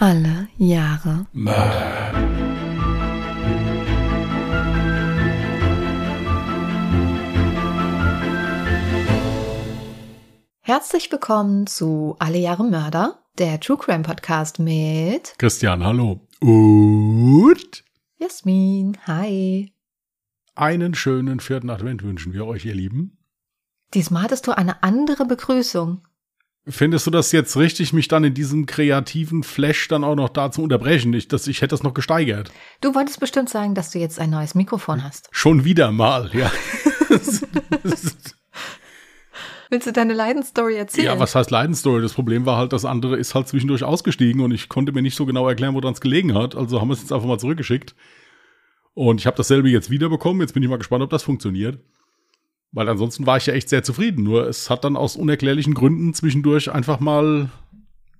Alle Jahre Mörder. Herzlich willkommen zu Alle Jahre Mörder, der True Crime Podcast mit Christian, hallo. Und Jasmin. Hi. einen schönen vierten Advent wünschen wir euch, ihr Lieben. Diesmal hattest du eine andere Begrüßung. Findest du das jetzt richtig, mich dann in diesem kreativen Flash dann auch noch da zu unterbrechen? Ich, das, ich hätte das noch gesteigert. Du wolltest bestimmt sagen, dass du jetzt ein neues Mikrofon hast. Schon wieder mal, ja. Willst du deine Leidensstory erzählen? ja, was heißt Leidensstory? Das Problem war halt, das andere ist halt zwischendurch ausgestiegen und ich konnte mir nicht so genau erklären, woran es gelegen hat. Also haben wir es jetzt einfach mal zurückgeschickt. Und ich habe dasselbe jetzt wiederbekommen. Jetzt bin ich mal gespannt, ob das funktioniert. Weil ansonsten war ich ja echt sehr zufrieden. Nur es hat dann aus unerklärlichen Gründen zwischendurch einfach mal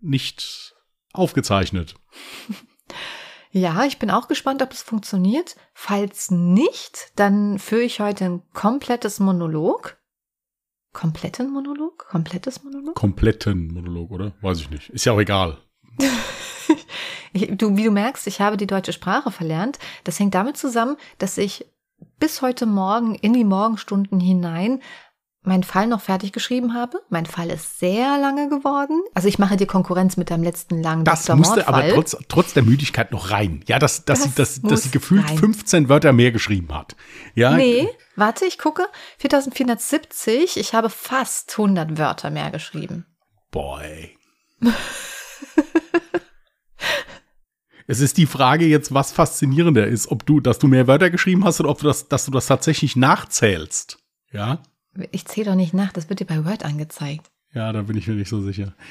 nicht aufgezeichnet. Ja, ich bin auch gespannt, ob es funktioniert. Falls nicht, dann führe ich heute ein komplettes Monolog. Kompletten Monolog? Komplettes Monolog? Kompletten Monolog, oder? Weiß ich nicht. Ist ja auch egal. Ich, du, wie du merkst, ich habe die deutsche Sprache verlernt. Das hängt damit zusammen, dass ich bis heute Morgen in die Morgenstunden hinein meinen Fall noch fertig geschrieben habe. Mein Fall ist sehr lange geworden. Also ich mache dir Konkurrenz mit deinem letzten langen Das Dr. musste aber Mordfall. trotz, trotz der Müdigkeit noch rein. Ja, dass, dass, Das sie, dass, dass sie gefühlt rein. 15 Wörter mehr geschrieben hat. Ja, Nee, warte, ich gucke. 4470, ich habe fast 100 Wörter mehr geschrieben. Boy. es ist die Frage jetzt, was faszinierender ist, ob du, dass du mehr Wörter geschrieben hast oder ob du das, dass du das tatsächlich nachzählst. Ja? Ich zähle doch nicht nach, das wird dir bei Word angezeigt. Ja, da bin ich mir nicht so sicher.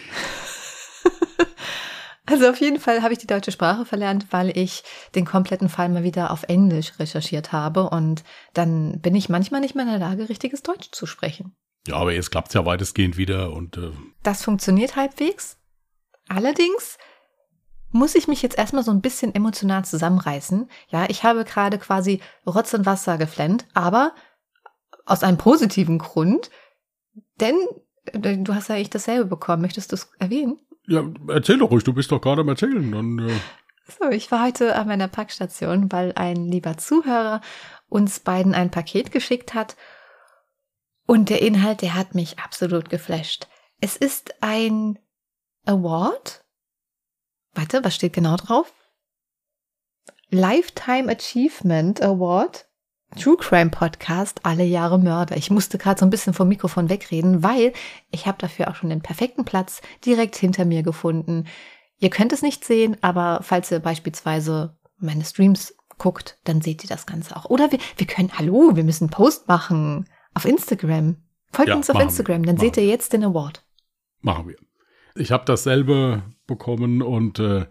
Also auf jeden Fall habe ich die deutsche Sprache verlernt, weil ich den kompletten Fall mal wieder auf Englisch recherchiert habe und dann bin ich manchmal nicht mehr in der Lage, richtiges Deutsch zu sprechen. Ja, aber jetzt klappt's ja weitestgehend wieder und äh, Das funktioniert halbwegs. Allerdings muss ich mich jetzt erstmal so ein bisschen emotional zusammenreißen. Ja, ich habe gerade quasi Rotz und Wasser geflennt, aber aus einem positiven Grund, denn äh, du hast ja eigentlich dasselbe bekommen. Möchtest du es erwähnen? ja, erzähl doch ruhig, du bist doch gerade am Erzählen. Dann, äh, So, ich war heute an meiner Packstation, weil ein lieber Zuhörer uns beiden ein Paket geschickt hat. Und der Inhalt, der hat mich absolut geflasht. Es ist ein Award. Warte, was steht genau drauf? Lifetime Achievement Award. True Crime Podcast, alle Jahre Mörder. Ich musste gerade so ein bisschen vom Mikrofon wegreden, weil ich habe dafür auch schon den perfekten Platz direkt hinter mir gefunden. Ihr könnt es nicht sehen, aber falls ihr beispielsweise meine Streams guckt, dann seht ihr das Ganze auch. Oder wir, wir können, hallo, wir müssen einen Post machen auf Instagram. Folgt Ja, uns auf machen wir. Instagram, dann Machen seht ihr jetzt den Award. machen wir. Ich habe dasselbe bekommen und äh,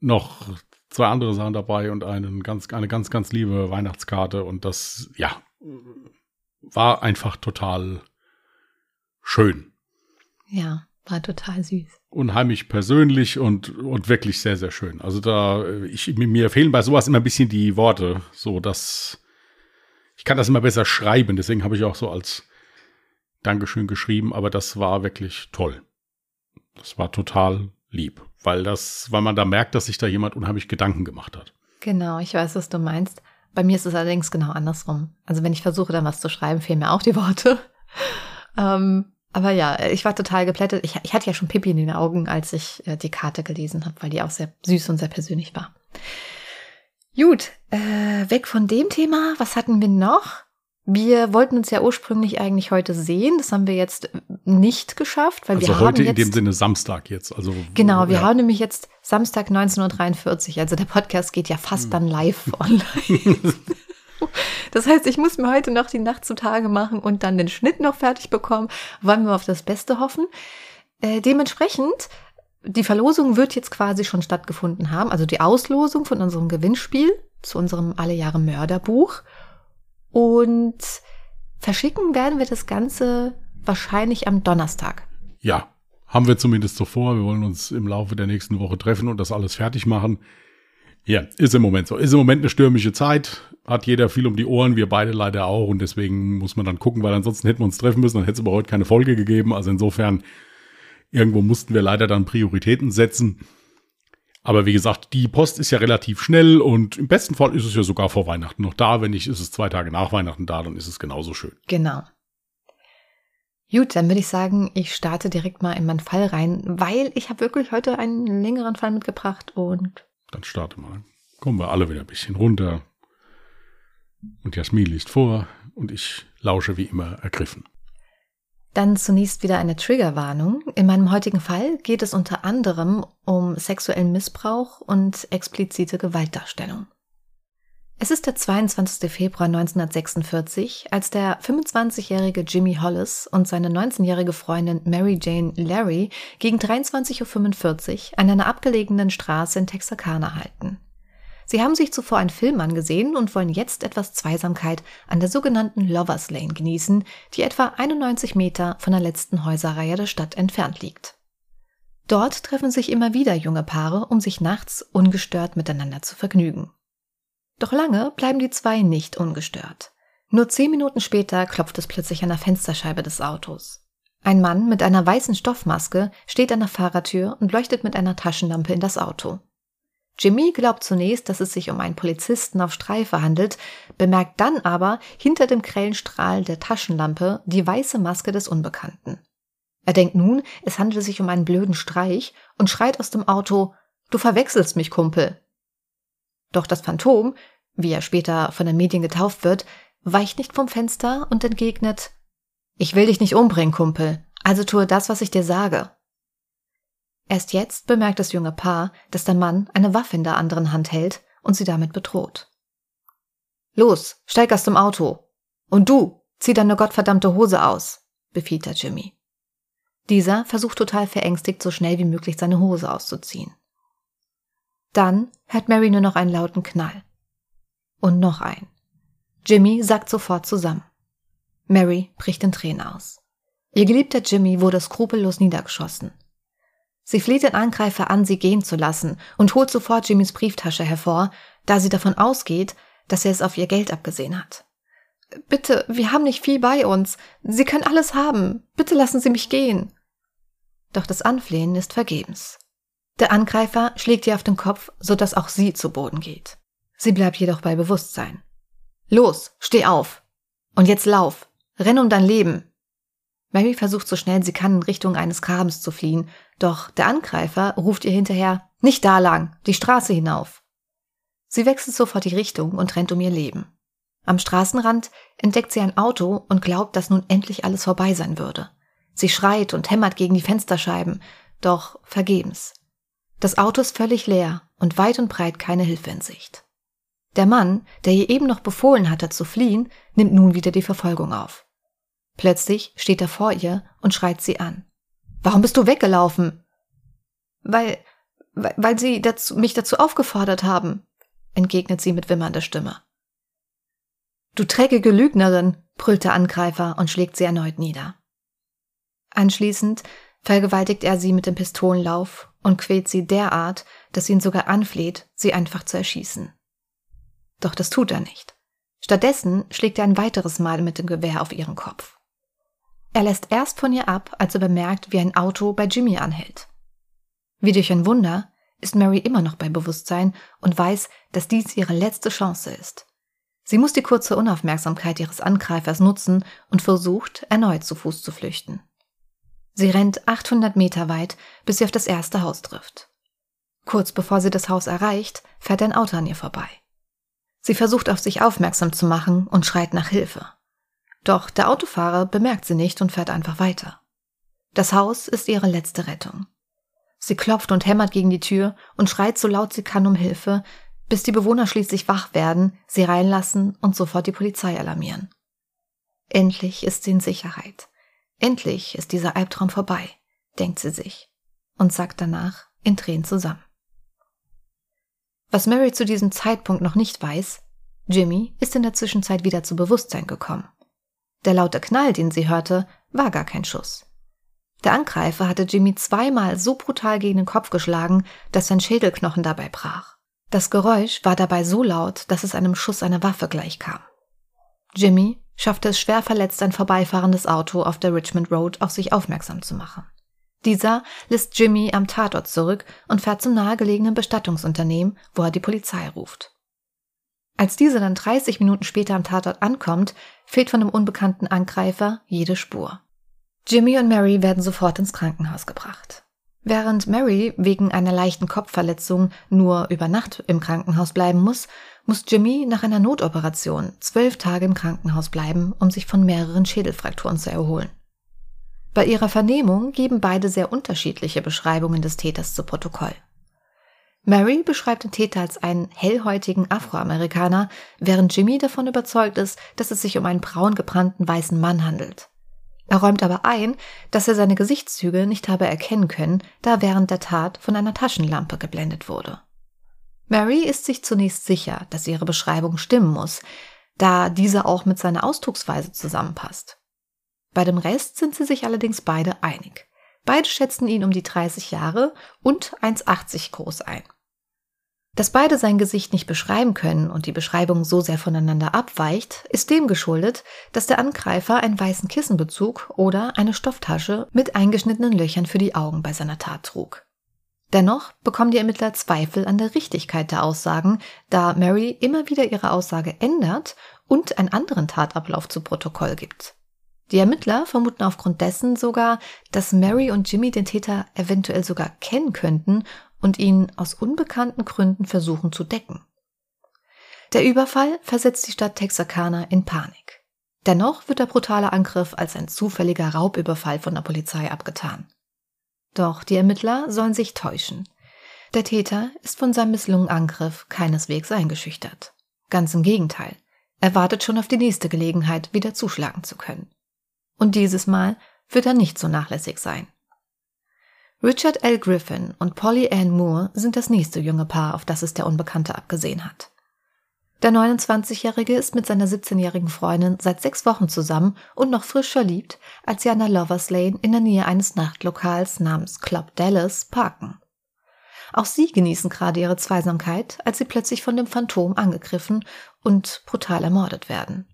noch zwei andere Sachen dabei und einen ganz, eine ganz, ganz liebe Weihnachtskarte und das, ja, war einfach total schön. Ja, war total süß. Unheimlich persönlich und, und wirklich sehr, sehr schön. Also da, ich, mir fehlen bei sowas immer ein bisschen die Worte, so dass ich kann das immer besser schreiben, deswegen habe ich auch so als Dankeschön geschrieben, aber das war wirklich toll. Das war total lieb, weil das, weil man da merkt, dass sich da jemand unheimlich Gedanken gemacht hat. Genau, ich weiß, was du meinst. Bei mir ist es allerdings genau andersrum. Also wenn ich versuche, dann was zu schreiben, fehlen mir auch die Worte. ähm, aber ja, ich war total geplättet. Ich, ich hatte ja schon Pipi in den Augen, als ich äh, die Karte gelesen habe, weil die auch sehr süß und sehr persönlich war. Gut, äh, weg von dem Thema. Was hatten wir noch? Wir wollten uns ja ursprünglich eigentlich heute sehen. Das haben wir jetzt nicht geschafft, weil Also wir heute haben in dem jetzt Sinne Samstag jetzt. Also Genau, wir ja. haben nämlich jetzt Samstag 19.43 Uhr. Also der Podcast geht ja fast dann live online. das heißt, ich muss mir heute noch die Nacht zutage machen und dann den Schnitt noch fertig bekommen. Wollen wir auf das Beste hoffen. Äh, dementsprechend, die Verlosung wird jetzt quasi schon stattgefunden haben. Also die Auslosung von unserem Gewinnspiel zu unserem Alle Jahre Mörderbuch. Und verschicken werden wir das Ganze wahrscheinlich am Donnerstag. Ja, haben wir zumindest so vor. Wir wollen uns im Laufe der nächsten Woche treffen und das alles fertig machen. Ja, ist im Moment so. Ist im Moment eine stürmische Zeit. Hat jeder viel um die Ohren, wir beide leider auch. Und deswegen muss man dann gucken, weil ansonsten hätten wir uns treffen müssen. Dann hätte es aber heute keine Folge gegeben. Also insofern Irgendwo mussten wir leider dann Prioritäten setzen. Aber wie gesagt, die Post ist ja relativ schnell und im besten Fall ist es ja sogar vor Weihnachten noch da. Wenn nicht, ist es zwei Tage nach Weihnachten da, dann ist es genauso schön. Genau. Gut, dann würde ich sagen, ich starte direkt mal in meinen Fall rein, weil ich habe wirklich heute einen längeren Fall mitgebracht und. Dann starte mal. Kommen wir alle wieder ein bisschen runter. Und Jasmin liest vor und ich lausche wie immer ergriffen. Dann zunächst wieder eine Triggerwarnung. In meinem heutigen Fall geht es unter anderem um sexuellen Missbrauch und explizite Gewaltdarstellung. Es ist der 22. Februar 1946, als der 25-jährige Jimmy Hollis und seine 19-jährige Freundin Mary Jane Larry gegen 23.45 Uhr an einer abgelegenen Straße in Texarkana halten. Sie haben sich zuvor einen Film angesehen und wollen jetzt etwas Zweisamkeit an der sogenannten Lovers Lane genießen, die etwa 91 Meter von der letzten Häuserreihe der Stadt entfernt liegt. Dort treffen sich immer wieder junge Paare, um sich nachts ungestört miteinander zu vergnügen. Doch lange bleiben die zwei nicht ungestört. Nur zehn Minuten später klopft es plötzlich an der Fensterscheibe des Autos. Ein Mann mit einer weißen Stoffmaske steht an der Fahrertür und leuchtet mit einer Taschenlampe in das Auto. Jimmy glaubt zunächst, dass es sich um einen Polizisten auf Streife handelt, bemerkt dann aber hinter dem grellen Strahl der Taschenlampe die weiße Maske des Unbekannten. Er denkt nun, es handele sich um einen blöden Streich und schreit aus dem Auto Du verwechselst mich, Kumpel. Doch das Phantom, wie er später von den Medien getauft wird, weicht nicht vom Fenster und entgegnet Ich will dich nicht umbringen, Kumpel, also tue das, was ich dir sage. Erst jetzt bemerkt das junge Paar, dass der Mann eine Waffe in der anderen Hand hält und sie damit bedroht. Los, steig aus dem Auto. Und du, zieh deine gottverdammte Hose aus, befiehlt er Jimmy. Dieser versucht total verängstigt, so schnell wie möglich seine Hose auszuziehen. Dann hört Mary nur noch einen lauten Knall. Und noch ein. Jimmy sackt sofort zusammen. Mary bricht in Tränen aus. Ihr geliebter Jimmy wurde skrupellos niedergeschossen. Sie fleht den Angreifer an, sie gehen zu lassen und holt sofort Jimmys Brieftasche hervor, da sie davon ausgeht, dass er es auf ihr Geld abgesehen hat. Bitte, wir haben nicht viel bei uns. Sie können alles haben. Bitte lassen Sie mich gehen. Doch das Anflehen ist vergebens. Der Angreifer schlägt ihr auf den Kopf, so dass auch sie zu Boden geht. Sie bleibt jedoch bei Bewusstsein. Los, steh auf. Und jetzt lauf. Renn um dein Leben. Mary versucht so schnell sie kann in Richtung eines Grabens zu fliehen, doch der Angreifer ruft ihr hinterher, nicht da lang, die Straße hinauf. Sie wechselt sofort die Richtung und rennt um ihr Leben. Am Straßenrand entdeckt sie ein Auto und glaubt, dass nun endlich alles vorbei sein würde. Sie schreit und hämmert gegen die Fensterscheiben, doch vergebens. Das Auto ist völlig leer und weit und breit keine Hilfe in Sicht. Der Mann, der ihr eben noch befohlen hatte zu fliehen, nimmt nun wieder die Verfolgung auf. Plötzlich steht er vor ihr und schreit sie an. Warum bist du weggelaufen? Weil, weil, weil sie dazu, mich dazu aufgefordert haben, entgegnet sie mit wimmernder Stimme. Du dreckige Lügnerin, brüllt der Angreifer und schlägt sie erneut nieder. Anschließend vergewaltigt er sie mit dem Pistolenlauf und quält sie derart, dass sie ihn sogar anfleht, sie einfach zu erschießen. Doch das tut er nicht. Stattdessen schlägt er ein weiteres Mal mit dem Gewehr auf ihren Kopf. Er lässt erst von ihr ab, als er bemerkt, wie ein Auto bei Jimmy anhält. Wie durch ein Wunder ist Mary immer noch bei Bewusstsein und weiß, dass dies ihre letzte Chance ist. Sie muss die kurze Unaufmerksamkeit ihres Angreifers nutzen und versucht, erneut zu Fuß zu flüchten. Sie rennt 800 Meter weit, bis sie auf das erste Haus trifft. Kurz bevor sie das Haus erreicht, fährt ein Auto an ihr vorbei. Sie versucht auf sich aufmerksam zu machen und schreit nach Hilfe. Doch der Autofahrer bemerkt sie nicht und fährt einfach weiter. Das Haus ist ihre letzte Rettung. Sie klopft und hämmert gegen die Tür und schreit so laut sie kann um Hilfe, bis die Bewohner schließlich wach werden, sie reinlassen und sofort die Polizei alarmieren. Endlich ist sie in Sicherheit. Endlich ist dieser Albtraum vorbei, denkt sie sich und sagt danach in Tränen zusammen. Was Mary zu diesem Zeitpunkt noch nicht weiß, Jimmy ist in der Zwischenzeit wieder zu Bewusstsein gekommen. Der laute Knall, den sie hörte, war gar kein Schuss. Der Angreifer hatte Jimmy zweimal so brutal gegen den Kopf geschlagen, dass sein Schädelknochen dabei brach. Das Geräusch war dabei so laut, dass es einem Schuss einer Waffe gleichkam. Jimmy schaffte es schwer verletzt, ein vorbeifahrendes Auto auf der Richmond Road auf sich aufmerksam zu machen. Dieser lässt Jimmy am Tatort zurück und fährt zum nahegelegenen Bestattungsunternehmen, wo er die Polizei ruft. Als diese dann 30 Minuten später am Tatort ankommt, fehlt von dem unbekannten Angreifer jede Spur. Jimmy und Mary werden sofort ins Krankenhaus gebracht. Während Mary wegen einer leichten Kopfverletzung nur über Nacht im Krankenhaus bleiben muss, muss Jimmy nach einer Notoperation zwölf Tage im Krankenhaus bleiben, um sich von mehreren Schädelfrakturen zu erholen. Bei ihrer Vernehmung geben beide sehr unterschiedliche Beschreibungen des Täters zu Protokoll. Mary beschreibt den Täter als einen hellhäutigen Afroamerikaner, während Jimmy davon überzeugt ist, dass es sich um einen braun gebrannten weißen Mann handelt. Er räumt aber ein, dass er seine Gesichtszüge nicht habe erkennen können, da während der Tat von einer Taschenlampe geblendet wurde. Mary ist sich zunächst sicher, dass ihre Beschreibung stimmen muss, da diese auch mit seiner Ausdrucksweise zusammenpasst. Bei dem Rest sind sie sich allerdings beide einig. Beide schätzen ihn um die 30 Jahre und 1,80 groß ein. Dass beide sein Gesicht nicht beschreiben können und die Beschreibung so sehr voneinander abweicht, ist dem geschuldet, dass der Angreifer einen weißen Kissenbezug oder eine Stofftasche mit eingeschnittenen Löchern für die Augen bei seiner Tat trug. Dennoch bekommen die Ermittler Zweifel an der Richtigkeit der Aussagen, da Mary immer wieder ihre Aussage ändert und einen anderen Tatablauf zu Protokoll gibt. Die Ermittler vermuten aufgrund dessen sogar, dass Mary und Jimmy den Täter eventuell sogar kennen könnten und ihn aus unbekannten Gründen versuchen zu decken. Der Überfall versetzt die Stadt Texarkana in Panik. Dennoch wird der brutale Angriff als ein zufälliger Raubüberfall von der Polizei abgetan. Doch die Ermittler sollen sich täuschen. Der Täter ist von seinem misslungenen Angriff keineswegs eingeschüchtert. Ganz im Gegenteil. Er wartet schon auf die nächste Gelegenheit, wieder zuschlagen zu können. Und dieses Mal wird er nicht so nachlässig sein. Richard L. Griffin und Polly Ann Moore sind das nächste junge Paar, auf das es der Unbekannte abgesehen hat. Der 29-Jährige ist mit seiner 17-jährigen Freundin seit sechs Wochen zusammen und noch frisch verliebt, als sie an der Lovers Lane in der Nähe eines Nachtlokals namens Club Dallas parken. Auch sie genießen gerade ihre Zweisamkeit, als sie plötzlich von dem Phantom angegriffen und brutal ermordet werden.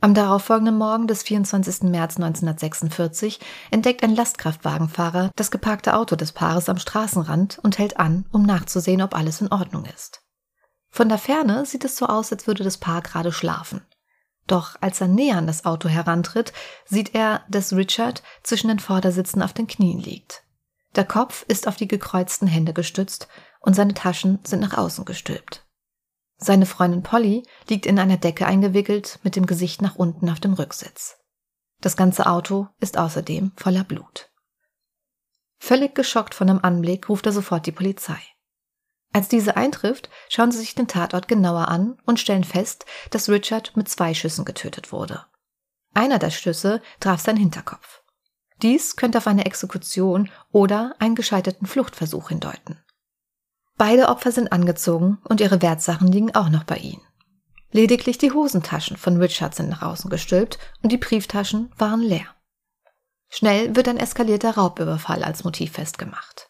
Am darauffolgenden Morgen des 24. März 1946 entdeckt ein Lastkraftwagenfahrer das geparkte Auto des Paares am Straßenrand und hält an, um nachzusehen, ob alles in Ordnung ist. Von der Ferne sieht es so aus, als würde das Paar gerade schlafen. Doch als er näher an das Auto herantritt, sieht er, dass Richard zwischen den Vordersitzen auf den Knien liegt. Der Kopf ist auf die gekreuzten Hände gestützt und seine Taschen sind nach außen gestülpt. Seine Freundin Polly liegt in einer Decke eingewickelt mit dem Gesicht nach unten auf dem Rücksitz. Das ganze Auto ist außerdem voller Blut. Völlig geschockt von dem Anblick ruft er sofort die Polizei. Als diese eintrifft, schauen sie sich den Tatort genauer an und stellen fest, dass Richard mit zwei Schüssen getötet wurde. Einer der Schüsse traf seinen Hinterkopf. Dies könnte auf eine Exekution oder einen gescheiterten Fluchtversuch hindeuten. Beide Opfer sind angezogen und ihre Wertsachen liegen auch noch bei ihnen. Lediglich die Hosentaschen von Richard sind nach außen gestülpt und die Brieftaschen waren leer. Schnell wird ein eskalierter Raubüberfall als Motiv festgemacht.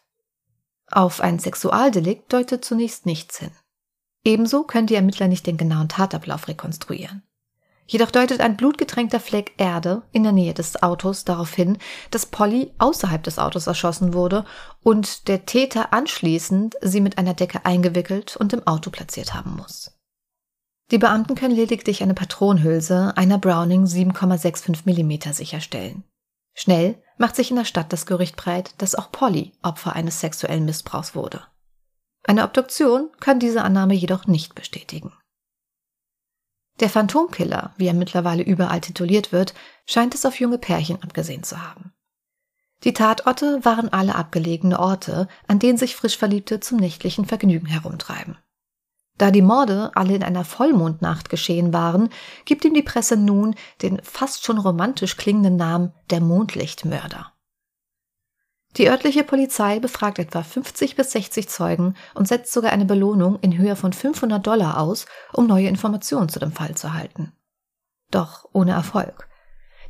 Auf ein Sexualdelikt deutet zunächst nichts hin. Ebenso können die Ermittler nicht den genauen Tatablauf rekonstruieren. Jedoch deutet ein blutgetränkter Fleck Erde in der Nähe des Autos darauf hin, dass Polly außerhalb des Autos erschossen wurde und der Täter anschließend sie mit einer Decke eingewickelt und im Auto platziert haben muss. Die Beamten können lediglich eine Patronenhülse einer Browning 7,65 mm sicherstellen. Schnell macht sich in der Stadt das Gerücht breit, dass auch Polly Opfer eines sexuellen Missbrauchs wurde. Eine Obduktion kann diese Annahme jedoch nicht bestätigen. Der Phantomkiller, wie er mittlerweile überall tituliert wird, scheint es auf junge Pärchen abgesehen zu haben. Die Tatorte waren alle abgelegene Orte, an denen sich Frischverliebte zum nächtlichen Vergnügen herumtreiben. Da die Morde alle in einer Vollmondnacht geschehen waren, gibt ihm die Presse nun den fast schon romantisch klingenden Namen der Mondlichtmörder. Die örtliche Polizei befragt etwa 50 bis 60 Zeugen und setzt sogar eine Belohnung in Höhe von 500 Dollar aus, um neue Informationen zu dem Fall zu erhalten. Doch ohne Erfolg.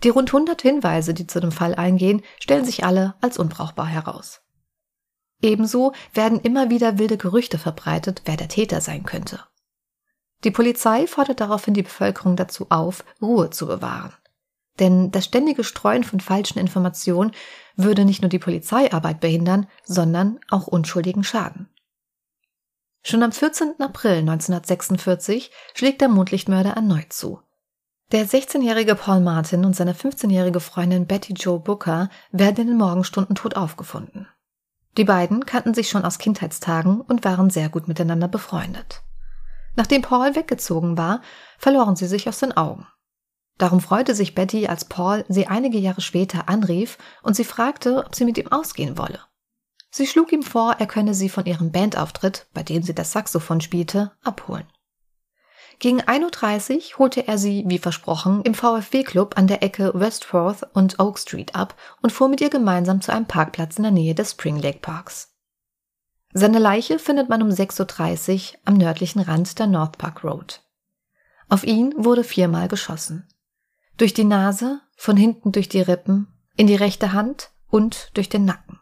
Die rund 100 Hinweise, die zu dem Fall eingehen, stellen sich alle als unbrauchbar heraus. Ebenso werden immer wieder wilde Gerüchte verbreitet, wer der Täter sein könnte. Die Polizei fordert daraufhin die Bevölkerung dazu auf, Ruhe zu bewahren. Denn das ständige Streuen von falschen Informationen würde nicht nur die Polizeiarbeit behindern, sondern auch Unschuldigen schaden. Schon am 14. April 1946 schlägt der Mondlichtmörder erneut zu. Der 16-jährige Paul Martin und seine 15-jährige Freundin Betty Joe Booker werden in den Morgenstunden tot aufgefunden. Die beiden kannten sich schon aus Kindheitstagen und waren sehr gut miteinander befreundet. Nachdem Paul weggezogen war, verloren sie sich aus den Augen. Darum freute sich Betty, als Paul sie einige Jahre später anrief und sie fragte, ob sie mit ihm ausgehen wolle. Sie schlug ihm vor, er könne sie von ihrem Bandauftritt, bei dem sie das Saxophon spielte, abholen. Gegen 1.30 Uhr holte er sie, wie versprochen, im VfW-Club an der Ecke Westforth und Oak Street ab und fuhr mit ihr gemeinsam zu einem Parkplatz in der Nähe des Spring Lake Parks. Seine Leiche findet man um 6.30 Uhr am nördlichen Rand der North Park Road. Auf ihn wurde viermal geschossen. Durch die Nase, von hinten durch die Rippen, in die rechte Hand und durch den Nacken.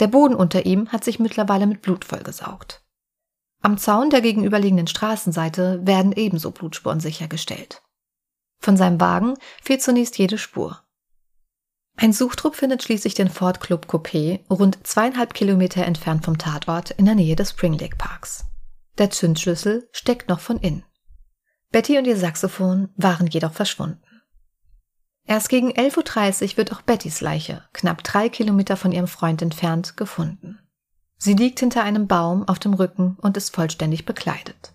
Der Boden unter ihm hat sich mittlerweile mit Blut vollgesaugt. Am Zaun der gegenüberliegenden Straßenseite werden ebenso Blutspuren sichergestellt. Von seinem Wagen fehlt zunächst jede Spur. Ein Suchtrupp findet schließlich den Ford Club Coupé rund zweieinhalb Kilometer entfernt vom Tatort in der Nähe des Spring Lake Parks. Der Zündschlüssel steckt noch von innen. Betty und ihr Saxophon waren jedoch verschwunden. Erst gegen 11.30 Uhr wird auch Bettys Leiche, knapp drei Kilometer von ihrem Freund entfernt, gefunden. Sie liegt hinter einem Baum auf dem Rücken und ist vollständig bekleidet.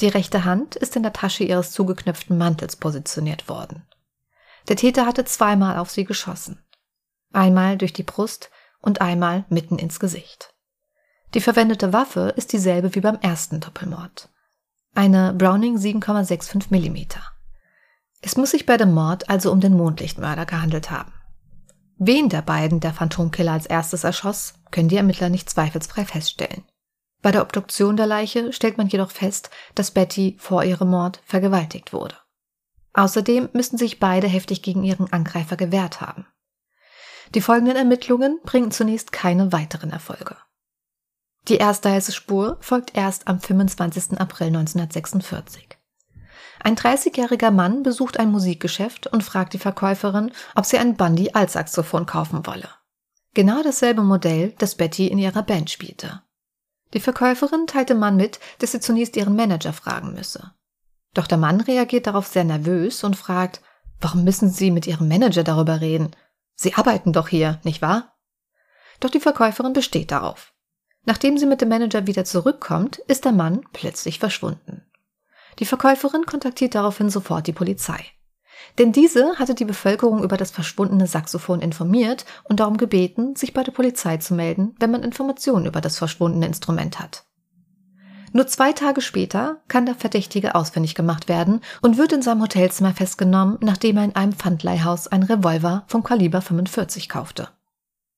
Die rechte Hand ist in der Tasche ihres zugeknöpften Mantels positioniert worden. Der Täter hatte zweimal auf sie geschossen. Einmal durch die Brust und einmal mitten ins Gesicht. Die verwendete Waffe ist dieselbe wie beim ersten Doppelmord. Eine Browning 7,65 Millimeter. Es muss sich bei dem Mord also um den Mondlichtmörder gehandelt haben. Wen der beiden der Phantomkiller als erstes erschoss, können die Ermittler nicht zweifelsfrei feststellen. Bei der Obduktion der Leiche stellt man jedoch fest, dass Betty vor ihrem Mord vergewaltigt wurde. Außerdem müssten sich beide heftig gegen ihren Angreifer gewehrt haben. Die folgenden Ermittlungen bringen zunächst keine weiteren Erfolge. Die erste heiße Spur folgt erst am 25. April 1946. Ein 30-jähriger Mann besucht ein Musikgeschäft und fragt die Verkäuferin, ob sie ein Bundy Altsaxophon kaufen wolle. Genau dasselbe Modell, das Betty in ihrer Band spielte. Die Verkäuferin teilte Mann mit, dass sie zunächst ihren Manager fragen müsse. Doch der Mann reagiert darauf sehr nervös und fragt, warum müssen Sie mit Ihrem Manager darüber reden? Sie arbeiten doch hier, nicht wahr? Doch die Verkäuferin besteht darauf. Nachdem sie mit dem Manager wieder zurückkommt, ist der Mann plötzlich verschwunden. Die Verkäuferin kontaktiert daraufhin sofort die Polizei. Denn diese hatte die Bevölkerung über das verschwundene Saxophon informiert und darum gebeten, sich bei der Polizei zu melden, wenn man Informationen über das verschwundene Instrument hat. Nur zwei Tage später kann der Verdächtige ausfindig gemacht werden und wird in seinem Hotelzimmer festgenommen, nachdem er in einem Pfandleihhaus einen Revolver vom Kaliber 45 kaufte.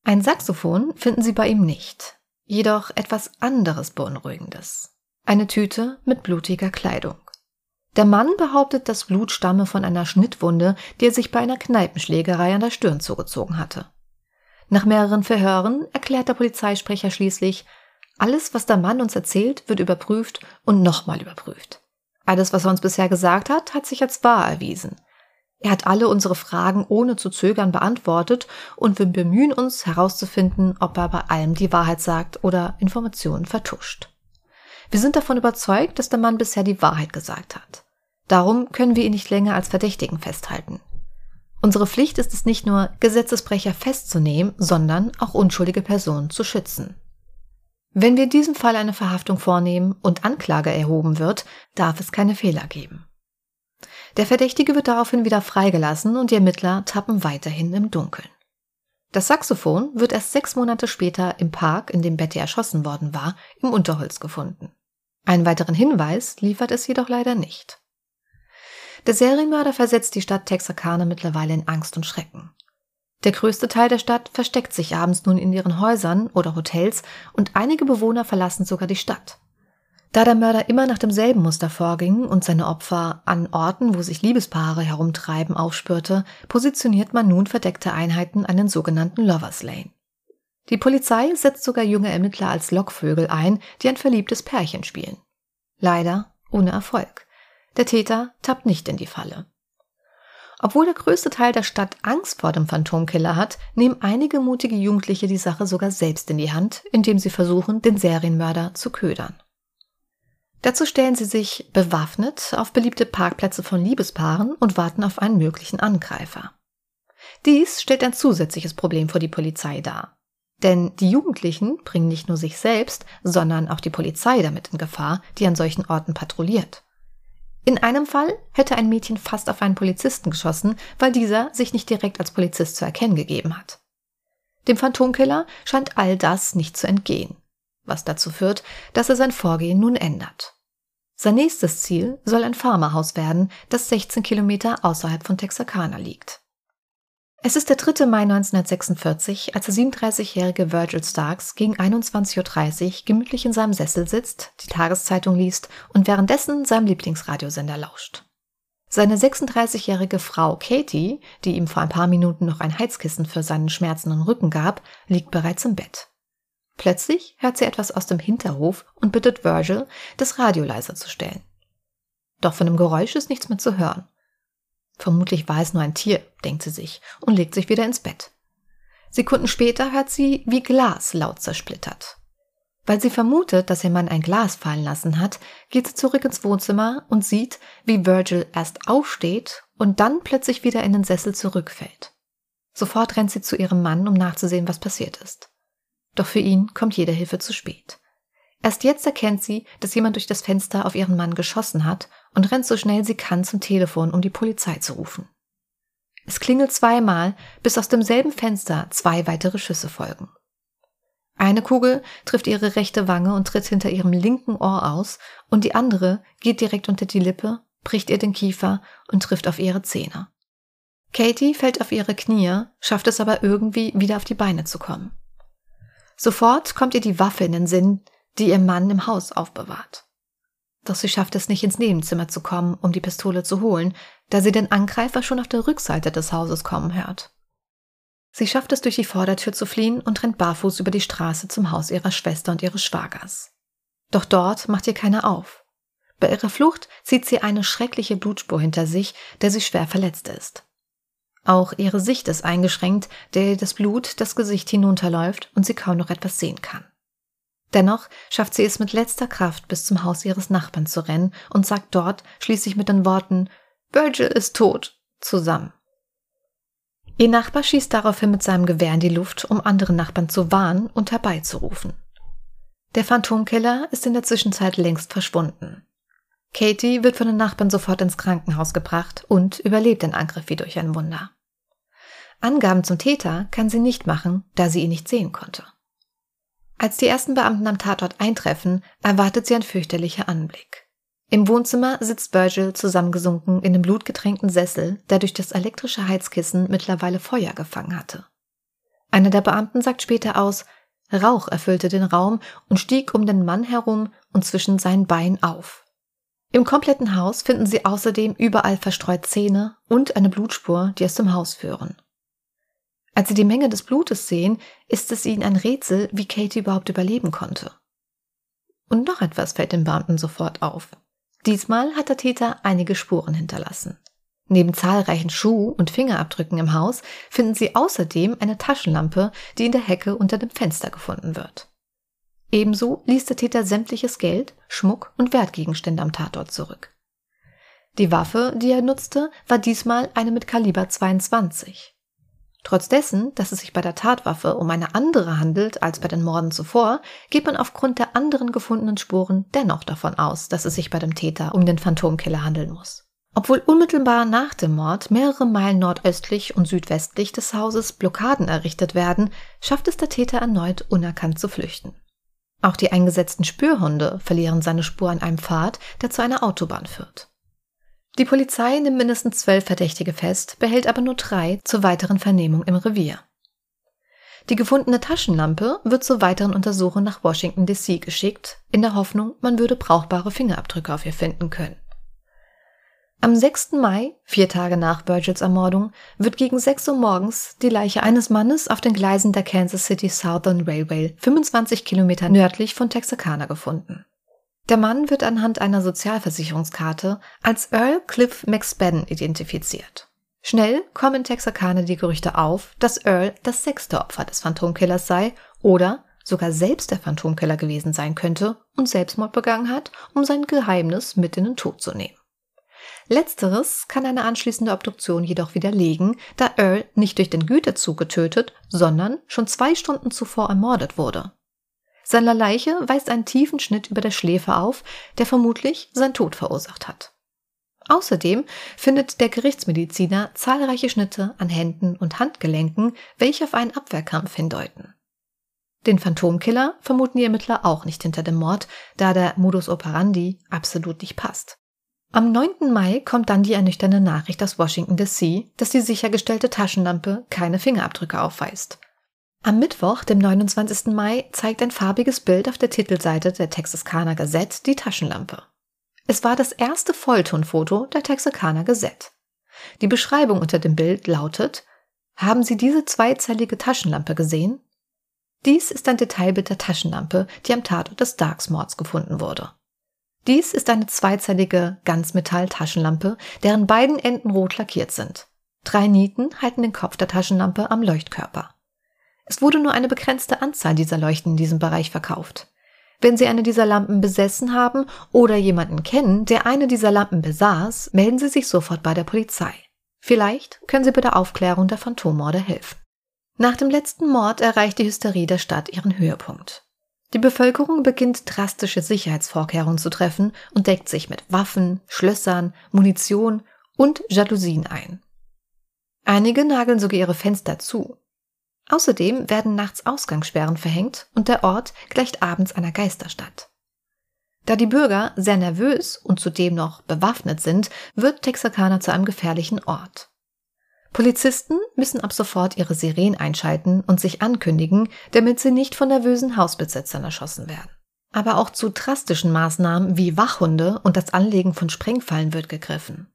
Ein Saxophon finden sie bei ihm nicht, jedoch etwas anderes Beunruhigendes. Eine Tüte mit blutiger Kleidung. Der Mann behauptet, das Blut stamme von einer Schnittwunde, die er sich bei einer Kneipenschlägerei an der Stirn zugezogen hatte. Nach mehreren Verhören erklärt der Polizeisprecher schließlich, alles, was der Mann uns erzählt, wird überprüft und nochmal überprüft. Alles, was er uns bisher gesagt hat, hat sich als wahr erwiesen. Er hat alle unsere Fragen ohne zu zögern beantwortet und wir bemühen uns herauszufinden, ob er bei allem die Wahrheit sagt oder Informationen vertuscht. Wir sind davon überzeugt, dass der Mann bisher die Wahrheit gesagt hat. Darum können wir ihn nicht länger als Verdächtigen festhalten. Unsere Pflicht ist es nicht nur, Gesetzesbrecher festzunehmen, sondern auch unschuldige Personen zu schützen. Wenn wir in diesem Fall eine Verhaftung vornehmen und Anklage erhoben wird, darf es keine Fehler geben. Der Verdächtige wird daraufhin wieder freigelassen und die Ermittler tappen weiterhin im Dunkeln. Das Saxophon wird erst sechs Monate später im Park, in dem Betty erschossen worden war, im Unterholz gefunden. Einen weiteren Hinweis liefert es jedoch leider nicht. Der Serienmörder versetzt die Stadt Texarkana mittlerweile in Angst und Schrecken. Der größte Teil der Stadt versteckt sich abends nun in ihren Häusern oder Hotels und einige Bewohner verlassen sogar die Stadt. Da der Mörder immer nach demselben Muster vorging und seine Opfer an Orten, wo sich Liebespaare herumtreiben, aufspürte, positioniert man nun verdeckte Einheiten an den sogenannten Lovers Lane. Die Polizei setzt sogar junge Ermittler als Lockvögel ein, die ein verliebtes Pärchen spielen. Leider ohne Erfolg. Der Täter tappt nicht in die Falle. Obwohl der größte Teil der Stadt Angst vor dem Phantomkiller hat, nehmen einige mutige Jugendliche die Sache sogar selbst in die Hand, indem sie versuchen, den Serienmörder zu ködern. Dazu stellen sie sich bewaffnet auf beliebte Parkplätze von Liebespaaren und warten auf einen möglichen Angreifer. Dies stellt ein zusätzliches Problem für die Polizei dar. Denn die Jugendlichen bringen nicht nur sich selbst, sondern auch die Polizei damit in Gefahr, die an solchen Orten patrouilliert. In einem Fall hätte ein Mädchen fast auf einen Polizisten geschossen, weil dieser sich nicht direkt als Polizist zu erkennen gegeben hat. Dem Phantomkiller scheint all das nicht zu entgehen, was dazu führt, dass er sein Vorgehen nun ändert. Sein nächstes Ziel soll ein Farmerhaus werden, das 16 Kilometer außerhalb von Texarkana liegt. Es ist der 3. Mai 1946, als der 37-jährige Virgil Starks gegen 21.30 Uhr gemütlich in seinem Sessel sitzt, die Tageszeitung liest und währenddessen seinem Lieblingsradiosender lauscht. Seine 36-jährige Frau Katie, die ihm vor ein paar Minuten noch ein Heizkissen für seinen schmerzenden Rücken gab, liegt bereits im Bett. Plötzlich hört sie etwas aus dem Hinterhof und bittet Virgil, das Radio leiser zu stellen. Doch von dem Geräusch ist nichts mehr zu hören. Vermutlich war es nur ein Tier, denkt sie sich und legt sich wieder ins Bett. Sekunden später hört sie, wie Glas laut zersplittert. Weil sie vermutet, dass ihr Mann ein Glas fallen lassen hat, geht sie zurück ins Wohnzimmer und sieht, wie Virgil erst aufsteht und dann plötzlich wieder in den Sessel zurückfällt. Sofort rennt sie zu ihrem Mann, um nachzusehen, was passiert ist. Doch für ihn kommt jede Hilfe zu spät. Erst jetzt erkennt sie, dass jemand durch das Fenster auf ihren Mann geschossen hat und rennt so schnell sie kann zum Telefon, um die Polizei zu rufen. Es klingelt zweimal, bis aus demselben Fenster zwei weitere Schüsse folgen. Eine Kugel trifft ihre rechte Wange und tritt hinter ihrem linken Ohr aus, und die andere geht direkt unter die Lippe, bricht ihr den Kiefer und trifft auf ihre Zähne. Katie fällt auf ihre Knie, schafft es aber irgendwie wieder auf die Beine zu kommen. Sofort kommt ihr die Waffe in den Sinn, die ihr Mann im Haus aufbewahrt. Doch sie schafft es nicht ins Nebenzimmer zu kommen, um die Pistole zu holen, da sie den Angreifer schon auf der Rückseite des Hauses kommen hört. Sie schafft es durch die Vordertür zu fliehen und rennt barfuß über die Straße zum Haus ihrer Schwester und ihres Schwagers. Doch dort macht ihr keiner auf. Bei ihrer Flucht zieht sie eine schreckliche Blutspur hinter sich, der sie schwer verletzt ist. Auch ihre Sicht ist eingeschränkt, der das Blut das Gesicht hinunterläuft und sie kaum noch etwas sehen kann. Dennoch schafft sie es mit letzter Kraft bis zum Haus ihres Nachbarn zu rennen und sagt dort schließlich mit den Worten Virgil ist tot zusammen. Ihr Nachbar schießt daraufhin mit seinem Gewehr in die Luft, um andere Nachbarn zu warnen und herbeizurufen. Der Phantomkiller ist in der Zwischenzeit längst verschwunden. Katie wird von den Nachbarn sofort ins Krankenhaus gebracht und überlebt den Angriff wie durch ein Wunder. Angaben zum Täter kann sie nicht machen, da sie ihn nicht sehen konnte. Als die ersten Beamten am Tatort eintreffen, erwartet sie ein fürchterlicher Anblick. Im Wohnzimmer sitzt Virgil zusammengesunken in dem blutgetränkten Sessel, der durch das elektrische Heizkissen mittlerweile Feuer gefangen hatte. Einer der Beamten sagt später aus, Rauch erfüllte den Raum und stieg um den Mann herum und zwischen seinen Beinen auf. Im kompletten Haus finden sie außerdem überall verstreut Zähne und eine Blutspur, die aus dem Haus führen. Als sie die Menge des Blutes sehen, ist es ihnen ein Rätsel, wie Katie überhaupt überleben konnte. Und noch etwas fällt den Beamten sofort auf. Diesmal hat der Täter einige Spuren hinterlassen. Neben zahlreichen Schuh- und Fingerabdrücken im Haus finden sie außerdem eine Taschenlampe, die in der Hecke unter dem Fenster gefunden wird. Ebenso ließ der Täter sämtliches Geld, Schmuck und Wertgegenstände am Tatort zurück. Die Waffe, die er nutzte, war diesmal eine mit Kaliber 22. Trotz dessen, dass es sich bei der Tatwaffe um eine andere handelt als bei den Morden zuvor, geht man aufgrund der anderen gefundenen Spuren dennoch davon aus, dass es sich bei dem Täter um den Phantomkiller handeln muss. Obwohl unmittelbar nach dem Mord mehrere Meilen nordöstlich und südwestlich des Hauses Blockaden errichtet werden, schafft es der Täter erneut unerkannt zu flüchten. Auch die eingesetzten Spürhunde verlieren seine Spur an einem Pfad, der zu einer Autobahn führt. Die Polizei nimmt mindestens zwölf Verdächtige fest, behält aber nur drei zur weiteren Vernehmung im Revier. Die gefundene Taschenlampe wird zur weiteren Untersuchung nach Washington DC geschickt, in der Hoffnung, man würde brauchbare Fingerabdrücke auf ihr finden können. Am 6. Mai, vier Tage nach Virgils Ermordung, wird gegen 6 Uhr morgens die Leiche eines Mannes auf den Gleisen der Kansas City Southern Railway 25 Kilometer nördlich von Texarkana gefunden. Der Mann wird anhand einer Sozialversicherungskarte als Earl Cliff McSpadden identifiziert. Schnell kommen in Texarkana die Gerüchte auf, dass Earl das sechste Opfer des Phantomkillers sei oder sogar selbst der Phantomkiller gewesen sein könnte und Selbstmord begangen hat, um sein Geheimnis mit in den Tod zu nehmen. Letzteres kann eine anschließende Obduktion jedoch widerlegen, da Earl nicht durch den Güterzug getötet, sondern schon zwei Stunden zuvor ermordet wurde. Seine Leiche weist einen tiefen Schnitt über der Schläfe auf, der vermutlich sein Tod verursacht hat. Außerdem findet der Gerichtsmediziner zahlreiche Schnitte an Händen und Handgelenken, welche auf einen Abwehrkampf hindeuten. Den Phantomkiller vermuten die Ermittler auch nicht hinter dem Mord, da der Modus operandi absolut nicht passt. Am 9. Mai kommt dann die ernüchternde Nachricht aus Washington DC, dass die sichergestellte Taschenlampe keine Fingerabdrücke aufweist. Am Mittwoch, dem 29. Mai, zeigt ein farbiges Bild auf der Titelseite der Texarkana Gazette die Taschenlampe. Es war das erste Volltonfoto der Texarkana Gazette. Die Beschreibung unter dem Bild lautet Haben Sie diese zweizellige Taschenlampe gesehen? Dies ist ein Detailbild der Taschenlampe, die am Tatort des Darksmords gefunden wurde. Dies ist eine zweizeilige Ganzmetall-Taschenlampe, deren beiden Enden rot lackiert sind. Drei Nieten halten den Kopf der Taschenlampe am Leuchtkörper. Es wurde nur eine begrenzte Anzahl dieser Leuchten in diesem Bereich verkauft. Wenn Sie eine dieser Lampen besessen haben oder jemanden kennen, der eine dieser Lampen besaß, melden Sie sich sofort bei der Polizei. Vielleicht können Sie bei der Aufklärung der Phantommorde helfen. Nach dem letzten Mord erreicht die Hysterie der Stadt ihren Höhepunkt. Die Bevölkerung beginnt drastische Sicherheitsvorkehrungen zu treffen und deckt sich mit Waffen, Schlössern, Munition und Jalousien ein. Einige nageln sogar ihre Fenster zu. Außerdem werden nachts Ausgangssperren verhängt und der Ort gleicht abends einer Geisterstadt. Da die Bürger sehr nervös und zudem noch bewaffnet sind, wird Texarkana zu einem gefährlichen Ort. Polizisten müssen ab sofort ihre Sirenen einschalten und sich ankündigen, damit sie nicht von nervösen Hausbesitzern erschossen werden. Aber auch zu drastischen Maßnahmen wie Wachhunde und das Anlegen von Sprengfallen wird gegriffen.